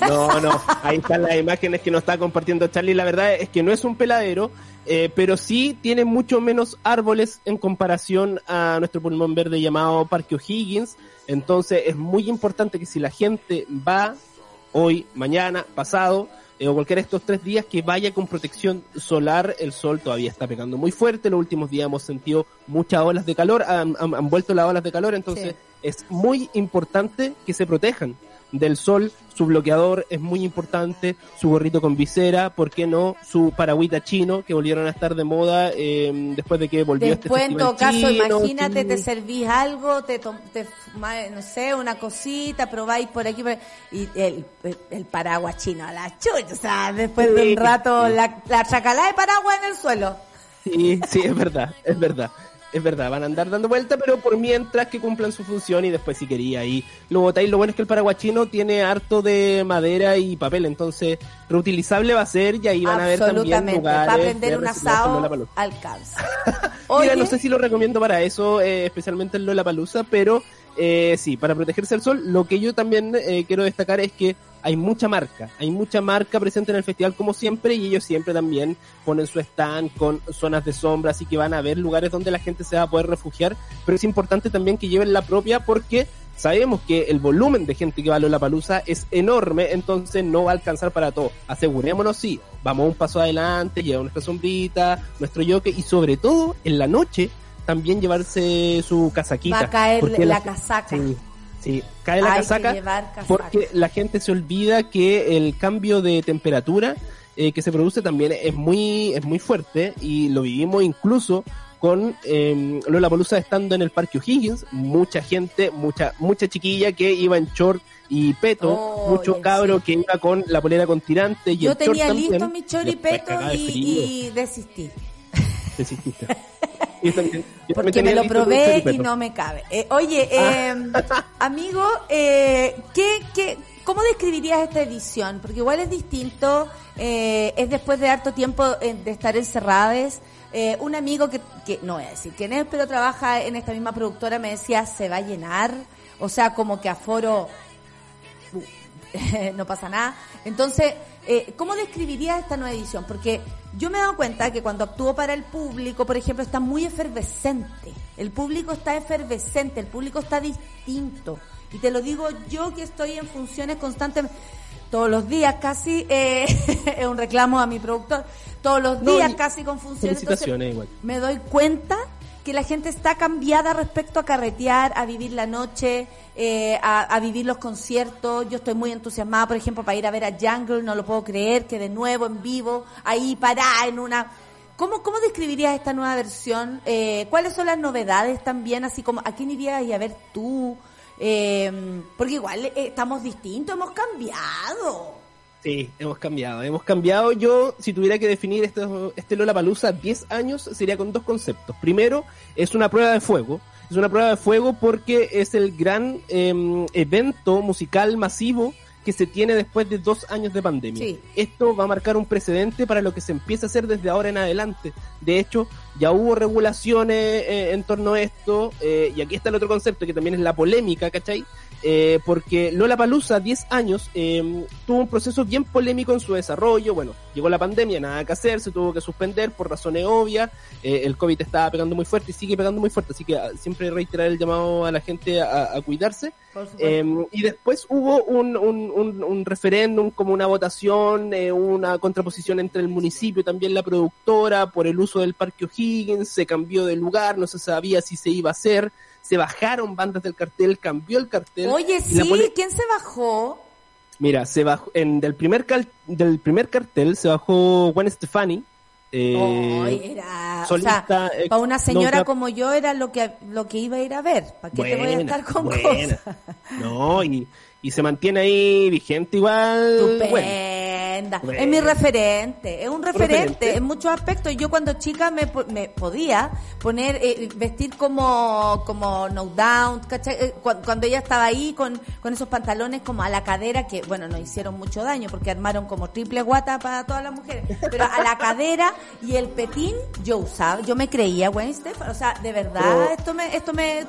No, no, ahí están las imágenes que nos está compartiendo Charlie. La verdad es que no es un peladero, eh, pero sí tiene mucho menos árboles en comparación a nuestro pulmón verde llamado Parque O'Higgins. Entonces es muy importante que si la gente va hoy, mañana, pasado, eh, o cualquiera de estos tres días, que vaya con protección solar. El sol todavía está pegando muy fuerte. Los últimos días hemos sentido muchas olas de calor, han, han- han vuelto las olas de calor, entonces Sí. Es muy importante que se protejan del sol. Su bloqueador es muy importante, su gorrito con visera, ¿por qué no? Su paragüita chino, que volvieron a estar de moda eh, después de que volvió después, este en todo caso, chino, imagínate, sí. te servís algo, te, te no sé, una cosita, probáis por aquí, por- y el, el, paraguas chino a la chucha, o sea, después de un rato, la, la chacalá de paraguas en el suelo. Sí, sí, es verdad, es verdad. Es verdad, van a andar dando vuelta, pero por mientras que cumplan su función y después si quería ahí lo botáis. Lo bueno es que el paraguachino tiene harto de madera y papel, entonces reutilizable va a ser y ahí van a ver también Absolutamente, lugares. para prender de un asado alcanza. Mira, no sé si lo recomiendo para eso, eh, especialmente en Lollapalooza, pero eh, sí, para protegerse del sol, lo que yo también eh, quiero destacar es que hay mucha marca, hay mucha marca presente en el festival como siempre y ellos siempre también ponen su stand con zonas de sombra, así que van a ver lugares donde la gente se va a poder refugiar, pero es importante también que lleven la propia porque sabemos que el volumen de gente que va a la palusa es enorme, entonces no va a alcanzar para todo. Asegurémonos, sí, vamos un paso adelante, llevamos nuestra sombrita, nuestro yoke y sobre todo en la noche también llevarse su casaquita. Va a caer la, casaca. Sí, cae la casaca porque la gente se olvida que el cambio de temperatura eh, que se produce también es muy es muy fuerte y lo vivimos incluso con eh, Lola Palusa estando en el Parque O'Higgins, mucha gente, mucha mucha chiquilla que iba en short y peto, oh, mucho cabro que iba con la polera con tirante y Yo tenía listo mi short y peto y, y desistí. Desististe. Porque me lo probé y no me cabe. Eh, oye, ah. em, amigo, eh, ¿qué, qué, ¿cómo describirías esta edición? Porque igual es distinto, eh, es después de harto tiempo de estar encerradas. un amigo que, que, no voy a decir quién es, pero trabaja en esta misma productora, me decía, se va a llenar. O sea, como que aforo no pasa nada. Entonces, ¿cómo describirías esta nueva edición? Porque yo me he dado cuenta que cuando actúo para el público, por ejemplo, está muy efervescente. El público está efervescente, el público está distinto. Y te lo digo yo que estoy en funciones constantes todos los días casi, eh, es un reclamo a mi productor, todos los días casi con funciones. Entonces, me doy cuenta que la gente está cambiada respecto a carretear, a vivir la noche, eh, a, vivir los conciertos. Yo estoy muy entusiasmada, por ejemplo, para ir a ver a Jungle, no lo puedo creer, que de nuevo en vivo, ahí pará en una... ¿Cómo, cómo describirías esta nueva versión? Eh, ¿Cuáles son las novedades también? Así como, ¿a quién irías a ver tú? Eh, porque igual estamos distintos, hemos cambiado. Sí, hemos cambiado, hemos cambiado. Yo, si tuviera que definir este, este Lola Palusa 10 años, sería con dos conceptos. Primero, es una prueba de fuego. Es una prueba de fuego porque es el gran em, evento musical masivo que se tiene después de dos años de pandemia. Esto va a marcar un precedente para lo que se empieza a hacer desde ahora en adelante. De hecho, ya hubo regulaciones eh, en torno a esto, eh, y aquí está el otro concepto que también es la polémica, ¿cachai? Eh, porque Lola Palusa, 10 años, em, tuvo un proceso bien polémico en su desarrollo. Bueno, llegó la pandemia, nada que hacer, se tuvo que suspender por razones obvias. Eh, el COVID estaba pegando muy fuerte y sigue pegando muy fuerte, así que ah, siempre reiterar el llamado a la gente a, cuidarse. Em, y después hubo un, un, un, referéndum, como una votación, eh, una contraposición entre el municipio, también la productora, por el uso del Parque O'Higgins, se cambió de lugar, no se sabía si se iba a hacer se bajaron bandas del cartel, cambió el cartel. Oye, sí, ¿quién se bajó? Mira, se bajó, en del primer del primer cartel se bajó Gwen Stefani. Eh, era, solista, para una señora como yo era lo que lo que iba a ir a ver. ¿Para qué te voy a estar con cosas? No, y, y se mantiene ahí vigente igual. Es mi referente, es un referente, en muchos aspectos. Yo cuando chica me, me podía poner, eh, vestir como, como No Down, eh, Cuando ella estaba ahí con, con esos pantalones como a la cadera, que bueno, nos hicieron mucho daño porque armaron como triple guata para todas las mujeres. Pero a la cadera y el petín yo usaba, yo me creía Gwen Stefani. O sea, de verdad, esto me, esto me,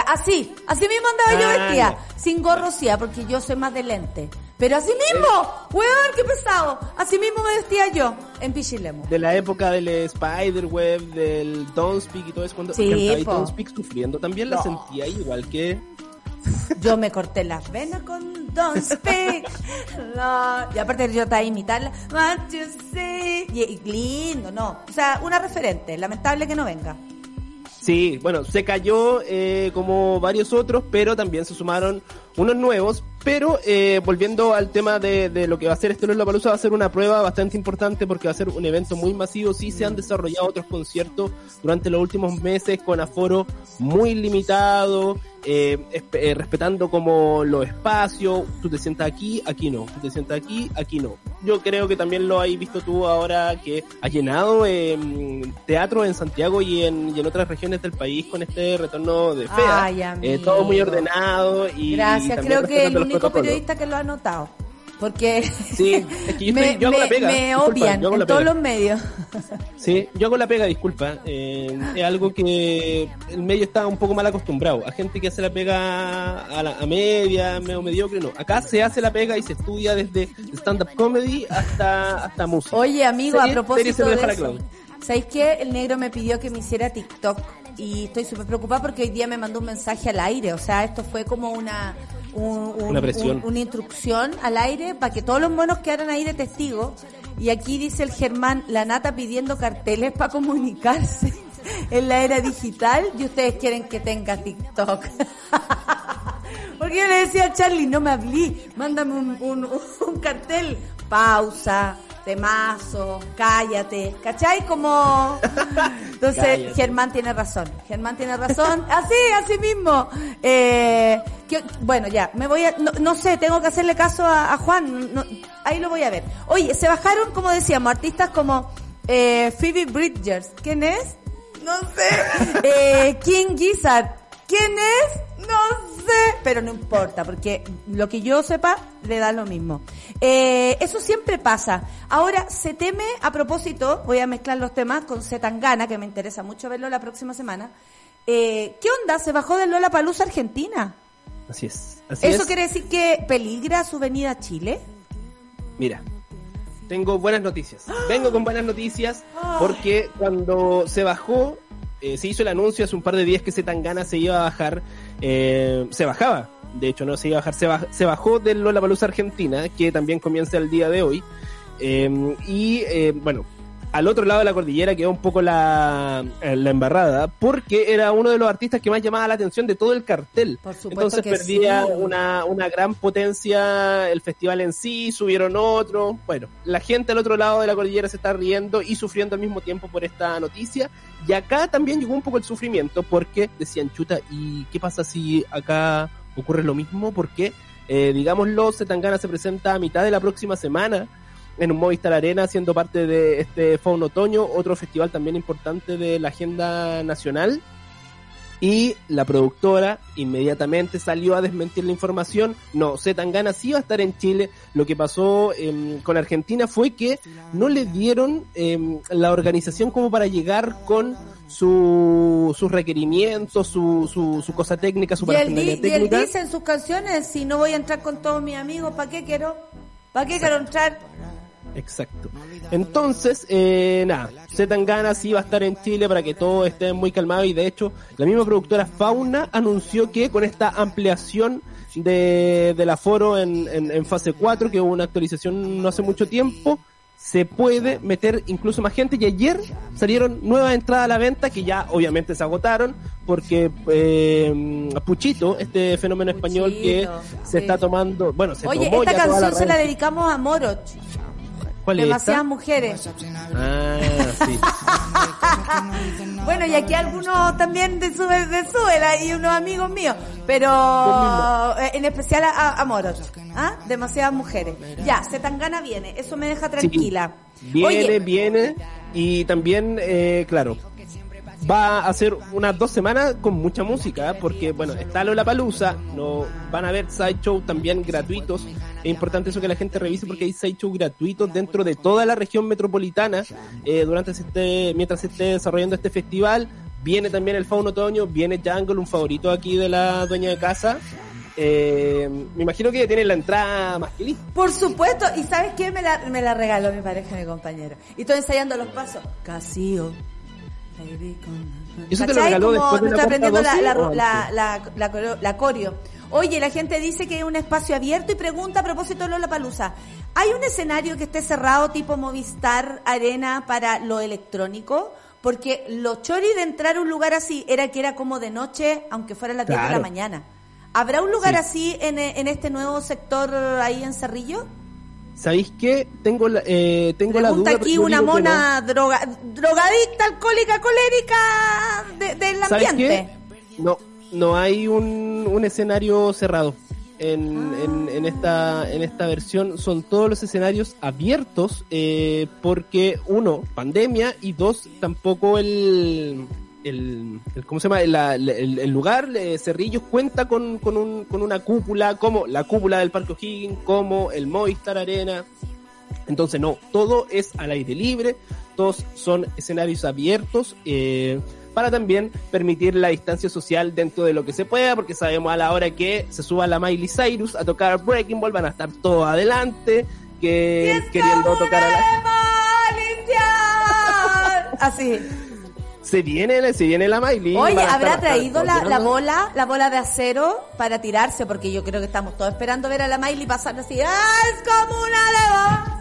Así, así mismo andaba yo ah, vestida, sin gorro sí, porque yo soy más de lente. Pero así mismo, weón, qué pesado. Así mismo me vestía yo en Pichilemo. De la época del Spider-Web, del Don't Speak y todo eso, cuando sí, cantaba Don't Speak sufriendo, también la sentía igual que... Yo me corté las venas con Don't Speak. No. Y aparte yo estaba imitarla. What you say. y lindo, no. O sea, una referente. Lamentable que no venga. Sí, bueno, se cayó eh, como varios otros, pero también se sumaron unos nuevos. Pero eh, volviendo al tema de, de, lo que va a ser este Palusa, va a ser una prueba bastante importante porque va a ser un evento muy masivo. Sí se han desarrollado otros conciertos durante los últimos meses con aforo muy limitado eh, eh, respetando como los espacios, tú te sientas aquí, aquí no, tú te sientas aquí, aquí no. Yo creo que también lo has visto tú ahora que ha llenado eh, teatro en Santiago y en, y en otras regiones del país con este retorno de FEA. Eh, todo muy ordenado y... Gracias, creo que el único periodista que lo ha notado. Porque Sí, es que yo, me, estoy- yo hago la me- pega. me yo hago en la todos los medios. Sí, yo hago la pega, disculpa. Eh, es algo que el medio está un poco mal acostumbrado. A gente que hace la pega a, la, a media, medio mediocre, no. Acá se hace la pega y se estudia desde stand-up comedy hasta, hasta música. Oye, amigo, a propósito de la eso. ¿sabéis qué? El negro me pidió que me hiciera TikTok y estoy súper preocupada porque hoy día me mandó un mensaje al aire. O sea, esto fue como una un- un- Una presión. un- una instrucción al aire para que todos los monos quedaran ahí de testigos. Y aquí dice el Germán, la nata pidiendo carteles para comunicarse en la era digital y ustedes quieren que tenga TikTok. Porque yo le decía a Charlie, no me hablí, mándame un, un, un cartel, pausa, temazo, cállate, ¿cachai? Como... Entonces, Cállate. Germán tiene razón, Germán tiene razón, así, así mismo. Eh, que- bueno, ya, me voy a, no, no sé, tengo que hacerle caso a, a Juan, no- ahí lo voy a ver. Oye, se bajaron, como decíamos, artistas como eh, Phoebe Bridgers, ¿quién es? No sé. Eh, King Gizzard. ¿Quién es? No sé. Pero no importa, porque lo que yo sepa le da lo mismo. Eh, eso siempre pasa. Ahora, se teme, a propósito, voy a mezclar los temas con Zetangana, que me interesa mucho verlo la próxima semana. Eh, ¿Qué onda? ¿Se bajó de Lola Palusa Argentina? Así es. Así ¿Eso es. quiere decir que peligra su venida a Chile? Mira, tengo buenas noticias. Vengo con buenas noticias porque cuando se bajó, eh, se hizo el anuncio hace un par de días que Zetangana se iba a bajar, eh, se bajaba. De hecho, no se iba a bajar, se, baj- se bajó del Lollapalooza Argentina, que también comienza el día de hoy. Eh, y eh, bueno, al otro lado de la cordillera quedó un poco la, eh, la embarrada, porque era uno de los artistas que más llamaba la atención de todo el cartel. Por supuesto Entonces que perdía sí. una, una gran potencia el festival en sí, subieron otro. Bueno, la gente al otro lado de la cordillera se está riendo y sufriendo al mismo tiempo por esta noticia. Y acá también llegó un poco el sufrimiento porque decían, chuta, ¿y qué pasa si acá ocurre lo mismo? Porque, eh, digámoslo, Zetangana se presenta a mitad de la próxima semana en un Movistar Arena siendo parte de este Faun Otoño, otro festival también importante de la agenda nacional. Y la productora inmediatamente salió a desmentir la información. No, Zetangana sí iba a estar en Chile. Lo que pasó em, con Argentina fue que no le dieron em, la organización como para llegar con su, sus requerimientos, su, su, su cosa técnica, su Y él, di- parafernalia y él técnica. dice en sus canciones, si no voy a entrar con todos mis amigos, ¿para qué quiero? ¿Para qué quiero entrar? Exacto. Entonces, eh, nada, Zetangana sí va a estar en Chile para que todo esté muy calmado y de hecho la misma productora Fauna anunció que con esta ampliación de, del aforo en, en, en fase 4, que hubo una actualización no hace mucho tiempo, se puede meter incluso más gente y ayer salieron nuevas entradas a la venta que ya obviamente se agotaron porque eh, Puchito, este fenómeno español que se sí. está tomando, bueno, se Oye, tomó esta ya toda canción la se la dedicamos a Moroch. ¿Cuál es Demasiadas esta? mujeres. Ah, sí. Bueno, y aquí algunos también de su de Suela y unos amigos míos, pero eh, en especial a, a. ¿Ah? Demasiadas mujeres. Ya, Zetangana viene, eso me deja tranquila. Viene, Oye, viene. Y también, eh, claro, va a ser unas dos semanas con mucha música, porque, bueno, está Lola Palusa, no, van a haber sideshow también gratuitos. Es importante eso que la gente revise porque hay sideshow gratuitos dentro de toda la región metropolitana eh, durante este, mientras se esté desarrollando este festival. Viene también el Fauno Otoño, viene Jungle, un favorito aquí de la dueña de casa. Eh, me imagino que tiene la entrada más que lista. Por supuesto, y ¿sabes qué? Me la, me la regaló mi pareja, mi compañero. Y estoy ensayando los pasos. Casio. Baby, con- ¿Y eso te lo regaló después de cuarta aprendiendo la, la, o la, coreo-. Oye, la gente dice que es un espacio abierto y pregunta a propósito de Lola Palusa. ¿Hay un escenario que esté cerrado tipo Movistar Arena para lo electrónico? Porque lo chori de entrar a un lugar así era que era como de noche, aunque fuera las 10 de la mañana. ¿Habrá un lugar Sí. así en, en este nuevo sector ahí en Cerrillo? ¿Sabéis qué? Tengo la, eh, tengo la Pregunta duda. aquí una mona droga, drogadicta, alcohólica, colérica de- del no. ¿Sabéis ambiente. qué? No, no hay un, un escenario cerrado. En, en, en esta en esta versión son todos los escenarios abiertos eh, porque uno pandemia y dos tampoco el el, el- ¿cómo se llama? La- la- el, el lugar, eh, Cerrillos, cuenta con, con, un, con una cúpula, como la cúpula del Parque O'Higgins, como el Movistar Arena. Entonces, no, todo es al aire libre, todos son escenarios abiertos, eh, para también permitir la distancia social dentro de lo que se pueda, porque sabemos a la hora que se suba la Miley Cyrus a tocar Breaking Ball, van a estar todos adelante, que queriendo tocar a la... Así. Se viene, se viene la Miley. Oye, ¿habrá traído la, la bola, la bola de acero para tirarse? Porque yo creo que estamos todos esperando ver a la Miley pasar así. ¡Ah, es como una de vos!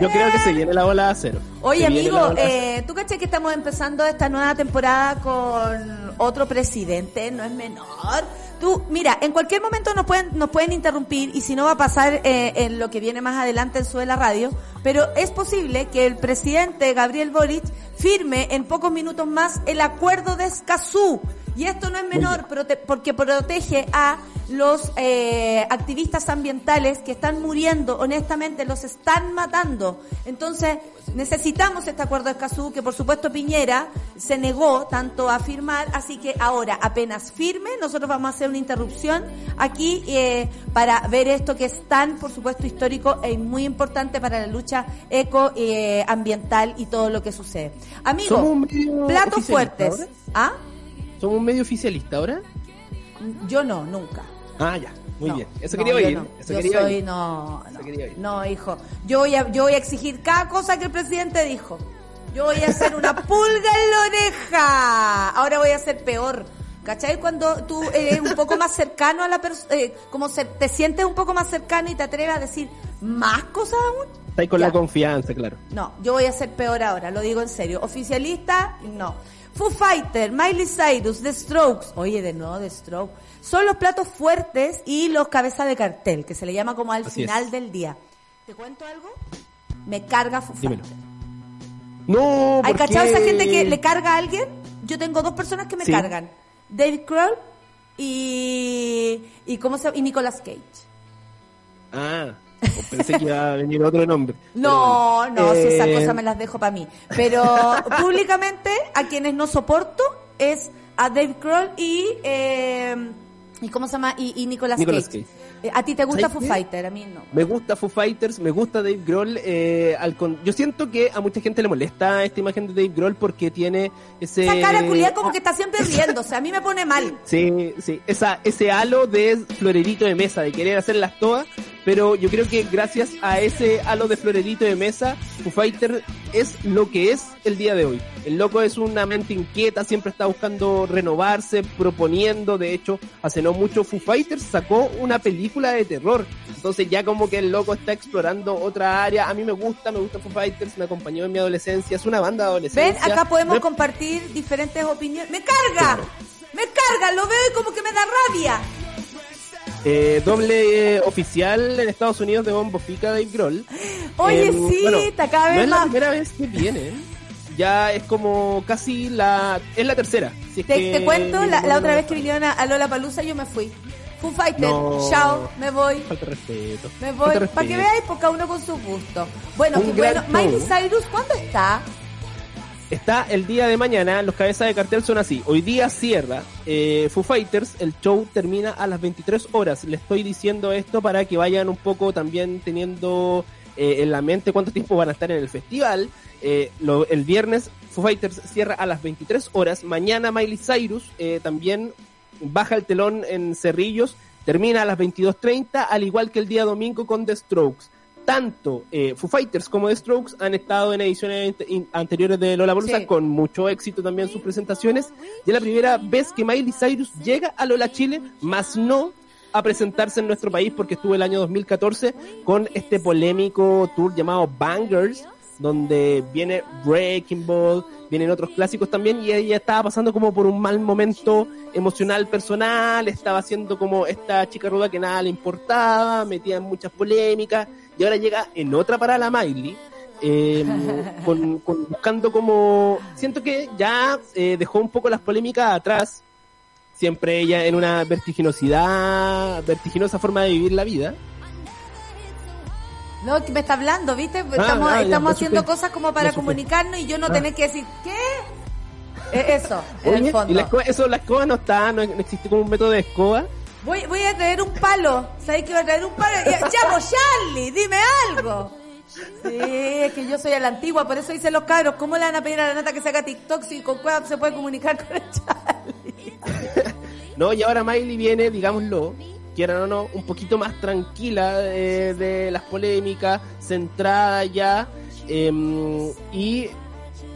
Yo creo que se viene la bola de acero. Oye, Se amigo, eh, ¿tú caché que estamos empezando esta nueva temporada con otro presidente? No es menor. Tú, mira, en cualquier momento nos pueden, nos pueden interrumpir y si no va a pasar eh, en lo que viene más adelante en Sube la Radio, pero es posible que el presidente Gabriel Boric firme en pocos minutos más el acuerdo de Escazú. Y esto no es menor prote- porque protege a los eh, activistas ambientales que están muriendo, honestamente, los están matando. Entonces, necesitamos este acuerdo de Escazú, que por supuesto Piñera se negó tanto a firmar, así que ahora, apenas firme, nosotros vamos a hacer una interrupción aquí eh, para ver esto que es tan, por supuesto, histórico y muy importante para la lucha eco eh, y todo lo que sucede. ¿Somos Amigo, un medio platos fuertes. ahora? ¿Ah? ¿Somos un medio oficialista ahora? Yo no, nunca. Ah, ya. Muy No, bien. Eso no, quería oír. no. Eso Yo quería soy, oír. no, no, quería oír. no, hijo. Yo voy, a, yo voy a exigir cada cosa que el presidente dijo. Yo voy a hacer una pulga en la oreja. Ahora voy a ser peor. ¿Cachai? Cuando tú eres un poco más cercano a la persona, como se, te sientes un poco más cercano y te atreves a decir más cosas aún. Está ahí con Ya. la confianza, claro. No, yo voy a ser peor ahora, lo digo en serio. Oficialista, no. Foo Fighter, Miley Cyrus, The Strokes, oye, de nuevo The Strokes, son los platos fuertes y los cabezas de cartel, que se le llama como al Así final es. del día. ¿Te cuento algo? Me carga Foo Dímelo. No, ¿Hay ¿por cachado esa gente que le carga a alguien? Yo tengo dos personas que me Sí. cargan. David Kroll y, y, ¿cómo se y Nicolas Cage. Ah, pensé que iba a venir otro nombre. No, no, si esas Eh, cosas me las dejo para mí. Pero públicamente a quienes no soporto es a Dave Kroll y eh, y cómo se llama y, y Nicolas, Nicolas Cage. Cage. Eh, a ti te gusta ¿Sabes Foo qué? Fighter, a mí no. Me gusta Foo Fighters, me gusta Dave Grohl. Eh, al con- Yo siento que a mucha gente le molesta esta imagen de Dave Grohl porque tiene ese... Esa cara culiada como que está siempre riéndose, a mí me pone mal. Sí, sí, esa, ese halo de florerito de mesa, de querer hacerlas todas, pero yo creo que gracias a ese halo de florerito de mesa, Foo Fighter es lo que es el día de hoy. El loco es una mente inquieta, siempre está buscando renovarse, proponiendo, de hecho, hace no mucho Foo Fighters sacó una película de terror, entonces ya como que el loco está explorando otra área, a mí me gusta, me gusta Foo Fighters, me acompañó en mi adolescencia, es una banda de adolescencia. Ven, acá podemos No compartir diferentes opiniones. ¡Me carga! ¡Me carga! Lo veo y como que me da rabia. Eh, doble eh, oficial en Estados Unidos de Bombo Fica Dave Grohl. Oye, Em, sí, bueno, está cada vez no es más. la primera vez que viene. Ya es como casi la... Es la tercera. si es Te, cuento, la, otra vez que vinieron a, a Lola Palusa yo me fui. Foo Fighter, No. chao, me voy. Falta respeto. Me voy, para que veáis, porque cada uno con su gusto. Bueno, Un bueno, Miley. Cyrus, ¿cuándo está? Está el día de mañana, los cabezas de cartel son así. Hoy día cierra eh, Foo Fighters, el show termina a las 23 horas. Le estoy diciendo esto para que vayan un poco también teniendo eh, en la mente cuánto tiempo van a estar en el festival. Eh, el viernes Foo Fighters cierra a las 23 horas. Mañana Miley Cyrus eh, también baja el telón en Cerrillos, termina a las 22.30, al igual que el día domingo con The Strokes. Tanto eh, Foo Fighters como The Strokes han estado en ediciones anteriores de Lola Sí. con mucho éxito también sus presentaciones. Y es la primera vez que Miley Cyrus llega a Lola Chile, más no a presentarse en nuestro país porque estuvo el año 2014 con este polémico tour llamado Bangers, donde viene Breaking Ball, vienen otros clásicos también y ella estaba pasando como por un mal momento emocional personal, estaba siendo como esta chica ruda que nada le importaba, metía en muchas polémicas y ahora llega en otra para la Miley. eh, con, con- buscando como siento que ya eh, dejó un poco las polémicas atrás siempre ella en una vertiginosidad vertiginosa forma de vivir la vida No, me está hablando, ¿viste? Estamos, ah, estamos me haciendo cosas como para comunicarnos y yo no Ah. tener que decir, ¿qué? Eso, en Oye, el fondo. y la escoba, eso, la escoba no está, no, no existe como un método de escoba. Voy, voy a traer un palo. ¿Sabes que voy a traer un palo? Pues, Charlie, dime algo. Sí, es que yo soy a la antigua, por eso dicen los cabros, ¿cómo le van a pedir a la nata que se haga TikTok si con cueva se puede comunicar con el Charlie? No, y ahora Miley viene, digámoslo, quieran o no, un poquito más tranquila eh, de las polémicas, centrada ya, em, y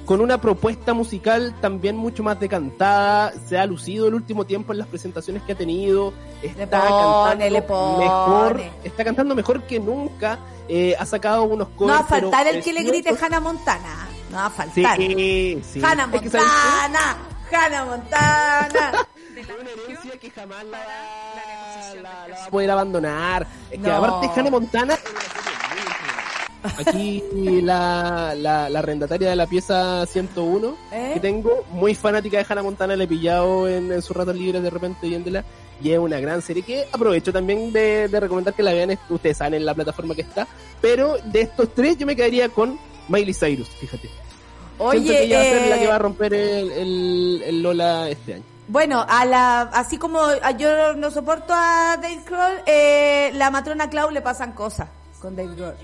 con una propuesta musical también mucho más decantada, se ha lucido el último tiempo en las presentaciones que ha tenido, está Le pone, le cantando pone. mejor, está cantando mejor que nunca, eh, ha sacado unos No covers, va a faltar el que le grite. Hannah Montana. No va a faltar. sí. Hannah. Montana, Hannah Montana. una herencia que jamás la, la- la va a poder abandonar. Es que No. aparte Hannah Montana Aquí la, la, la arrendataria de la pieza 101 ¿Eh? que tengo, muy fanática de Hannah Montana, le he pillado en, en sus ratos libres de repente viéndola. Y es una gran serie que aprovecho también de, de recomendar que la vean. Ustedes saben en la plataforma que está. Pero de estos tres yo me quedaría con Miley Cyrus, fíjate. Siento Oye, que ella va a ser la eh, que va a romper el, el, el Lola este año. Bueno, a la, así como yo no soporto a Dave Grohl, eh, la matrona Clau le pasan cosas con Dave Grohl.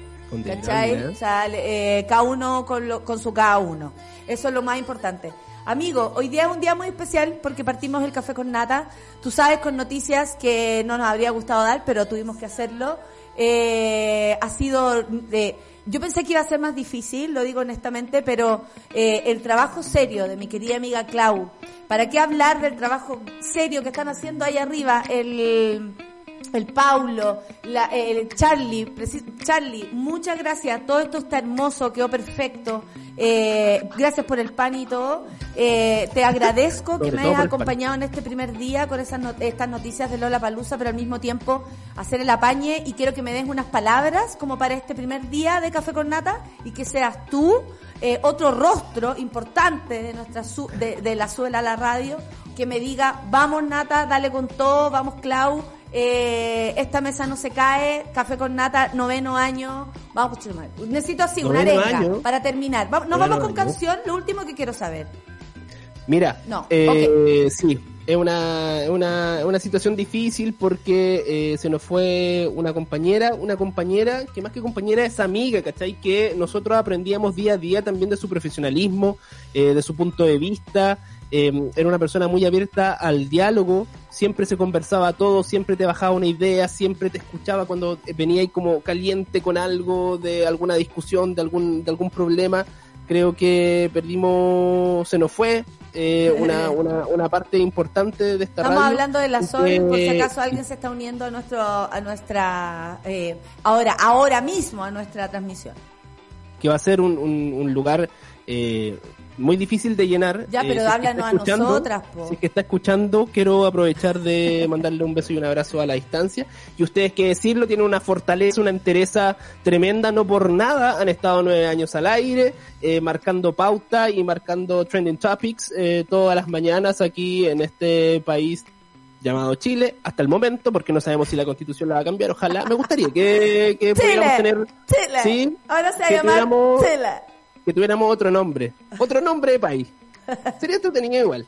¿Cachai? O sea, eh, cada uno con, lo- con su cada uno. Eso es lo más importante. Amigo, hoy día es un día muy especial porque partimos el café con nata. Tú sabes con noticias que no nos habría gustado dar, pero tuvimos que hacerlo. Eh, ha sido de, yo pensé que iba a ser más difícil, lo digo honestamente, pero eh, el trabajo serio de mi querida amiga Clau, ¿para qué hablar del trabajo serio que están haciendo ahí arriba? El, el Paulo, la, el Charlie, Charlie, muchas gracias. Todo esto está hermoso, quedó perfecto. Eh, gracias por el pan y todo. Eh, te agradezco que me hayas acompañado en este primer día con esas not- estas noticias de Lola Palusa, pero al mismo tiempo hacer el apañe y quiero que me des unas palabras como para este primer día de Café con Nata y que seas tú eh, otro rostro importante de nuestra su- de, de la suela a la radio que me diga vamos Nata, dale con todo, vamos Clau, eh, esta mesa no se cae, Café con Nata, noveno año, vamos pues, madre. Necesito así, una arenga año. para terminar. Noveno vamos con año. canción, lo último que quiero saber. Mira, No, eh, sí, es una, una, una situación difícil porque eh, se nos fue una compañera, una compañera que más que compañera es amiga, ¿cachai? Que nosotros aprendíamos día a día también de su profesionalismo, eh, de su punto de vista. Eh, era una persona muy abierta al diálogo, siempre se conversaba todo, siempre te bajaba una idea, siempre te escuchaba cuando venía ahí como caliente con algo, de alguna discusión, de algún, de algún problema creo que perdimos, se nos fue eh, una, una, una parte importante de esta Estamos radio. hablando de la Sol, por si acaso alguien se está uniendo a nuestro, a nuestra, eh, ahora, ahora mismo a nuestra transmisión. que va a ser un, un, un lugar eh, muy difícil de llenar. Ya, Eh, pero si es que háblanos a nosotras, po. Si es que está escuchando, quiero aprovechar de mandarle un beso y un abrazo a la distancia. Y ustedes, que decirlo, tienen una fortaleza, una entereza tremenda, no por nada. Han estado nueve años al aire, eh, marcando pauta y marcando trending topics eh, todas las mañanas aquí en este país llamado Chile, hasta el momento, porque no sabemos si la constitución la va a cambiar. Ojalá, me gustaría que, que pudiéramos tener... Chile, Sí, ahora se va a llamar Chile. Que tuviéramos otro nombre, otro nombre de país. Sería entretenido igual.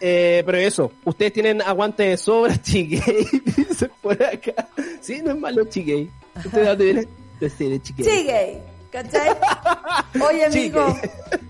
Eh, pero eso, ustedes tienen aguante de sobra, chiquey, dicen por acá. Sí, no es malo, chiquey. Ustedes dónde vienen? De ser de chiquey. Sigue, ¿cachai? Oye, amigo,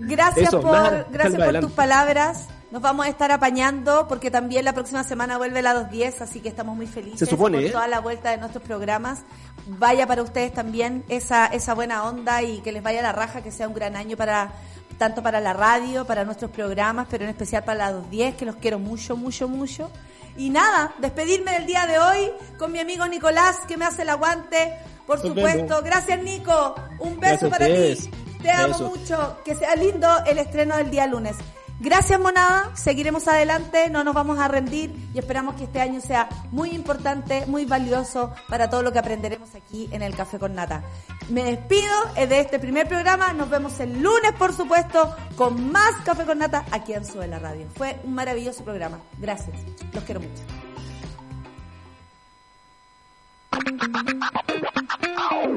gracias Eso, por, nada, gracias por tus palabras. Nos vamos a estar apañando porque también la próxima semana vuelve la 210, así que estamos muy felices Se supone, por ¿eh? toda la vuelta de nuestros programas. Vaya para ustedes también esa, esa buena onda y que les vaya la raja, que sea un gran año para tanto para la radio, para nuestros programas, pero en especial para la 210, que los quiero mucho, mucho, mucho. Y nada, despedirme del día de hoy con mi amigo Nicolás, que me hace el aguante, por Nos supuesto. vemos. Gracias, Nico. Un beso Gracias para ti. Te amo mucho. Que sea lindo el estreno del día lunes. Gracias, Monada. Seguiremos adelante, no nos vamos a rendir y esperamos que este año sea muy importante, muy valioso para todo lo que aprenderemos aquí en el Café con Nata. Me despido eh, de este primer programa. Nos vemos el lunes, por supuesto, con más Café con Nata aquí en Sube la Radio. Fue un maravilloso programa. Gracias. Los quiero mucho.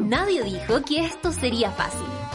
Nadie dijo que esto sería fácil.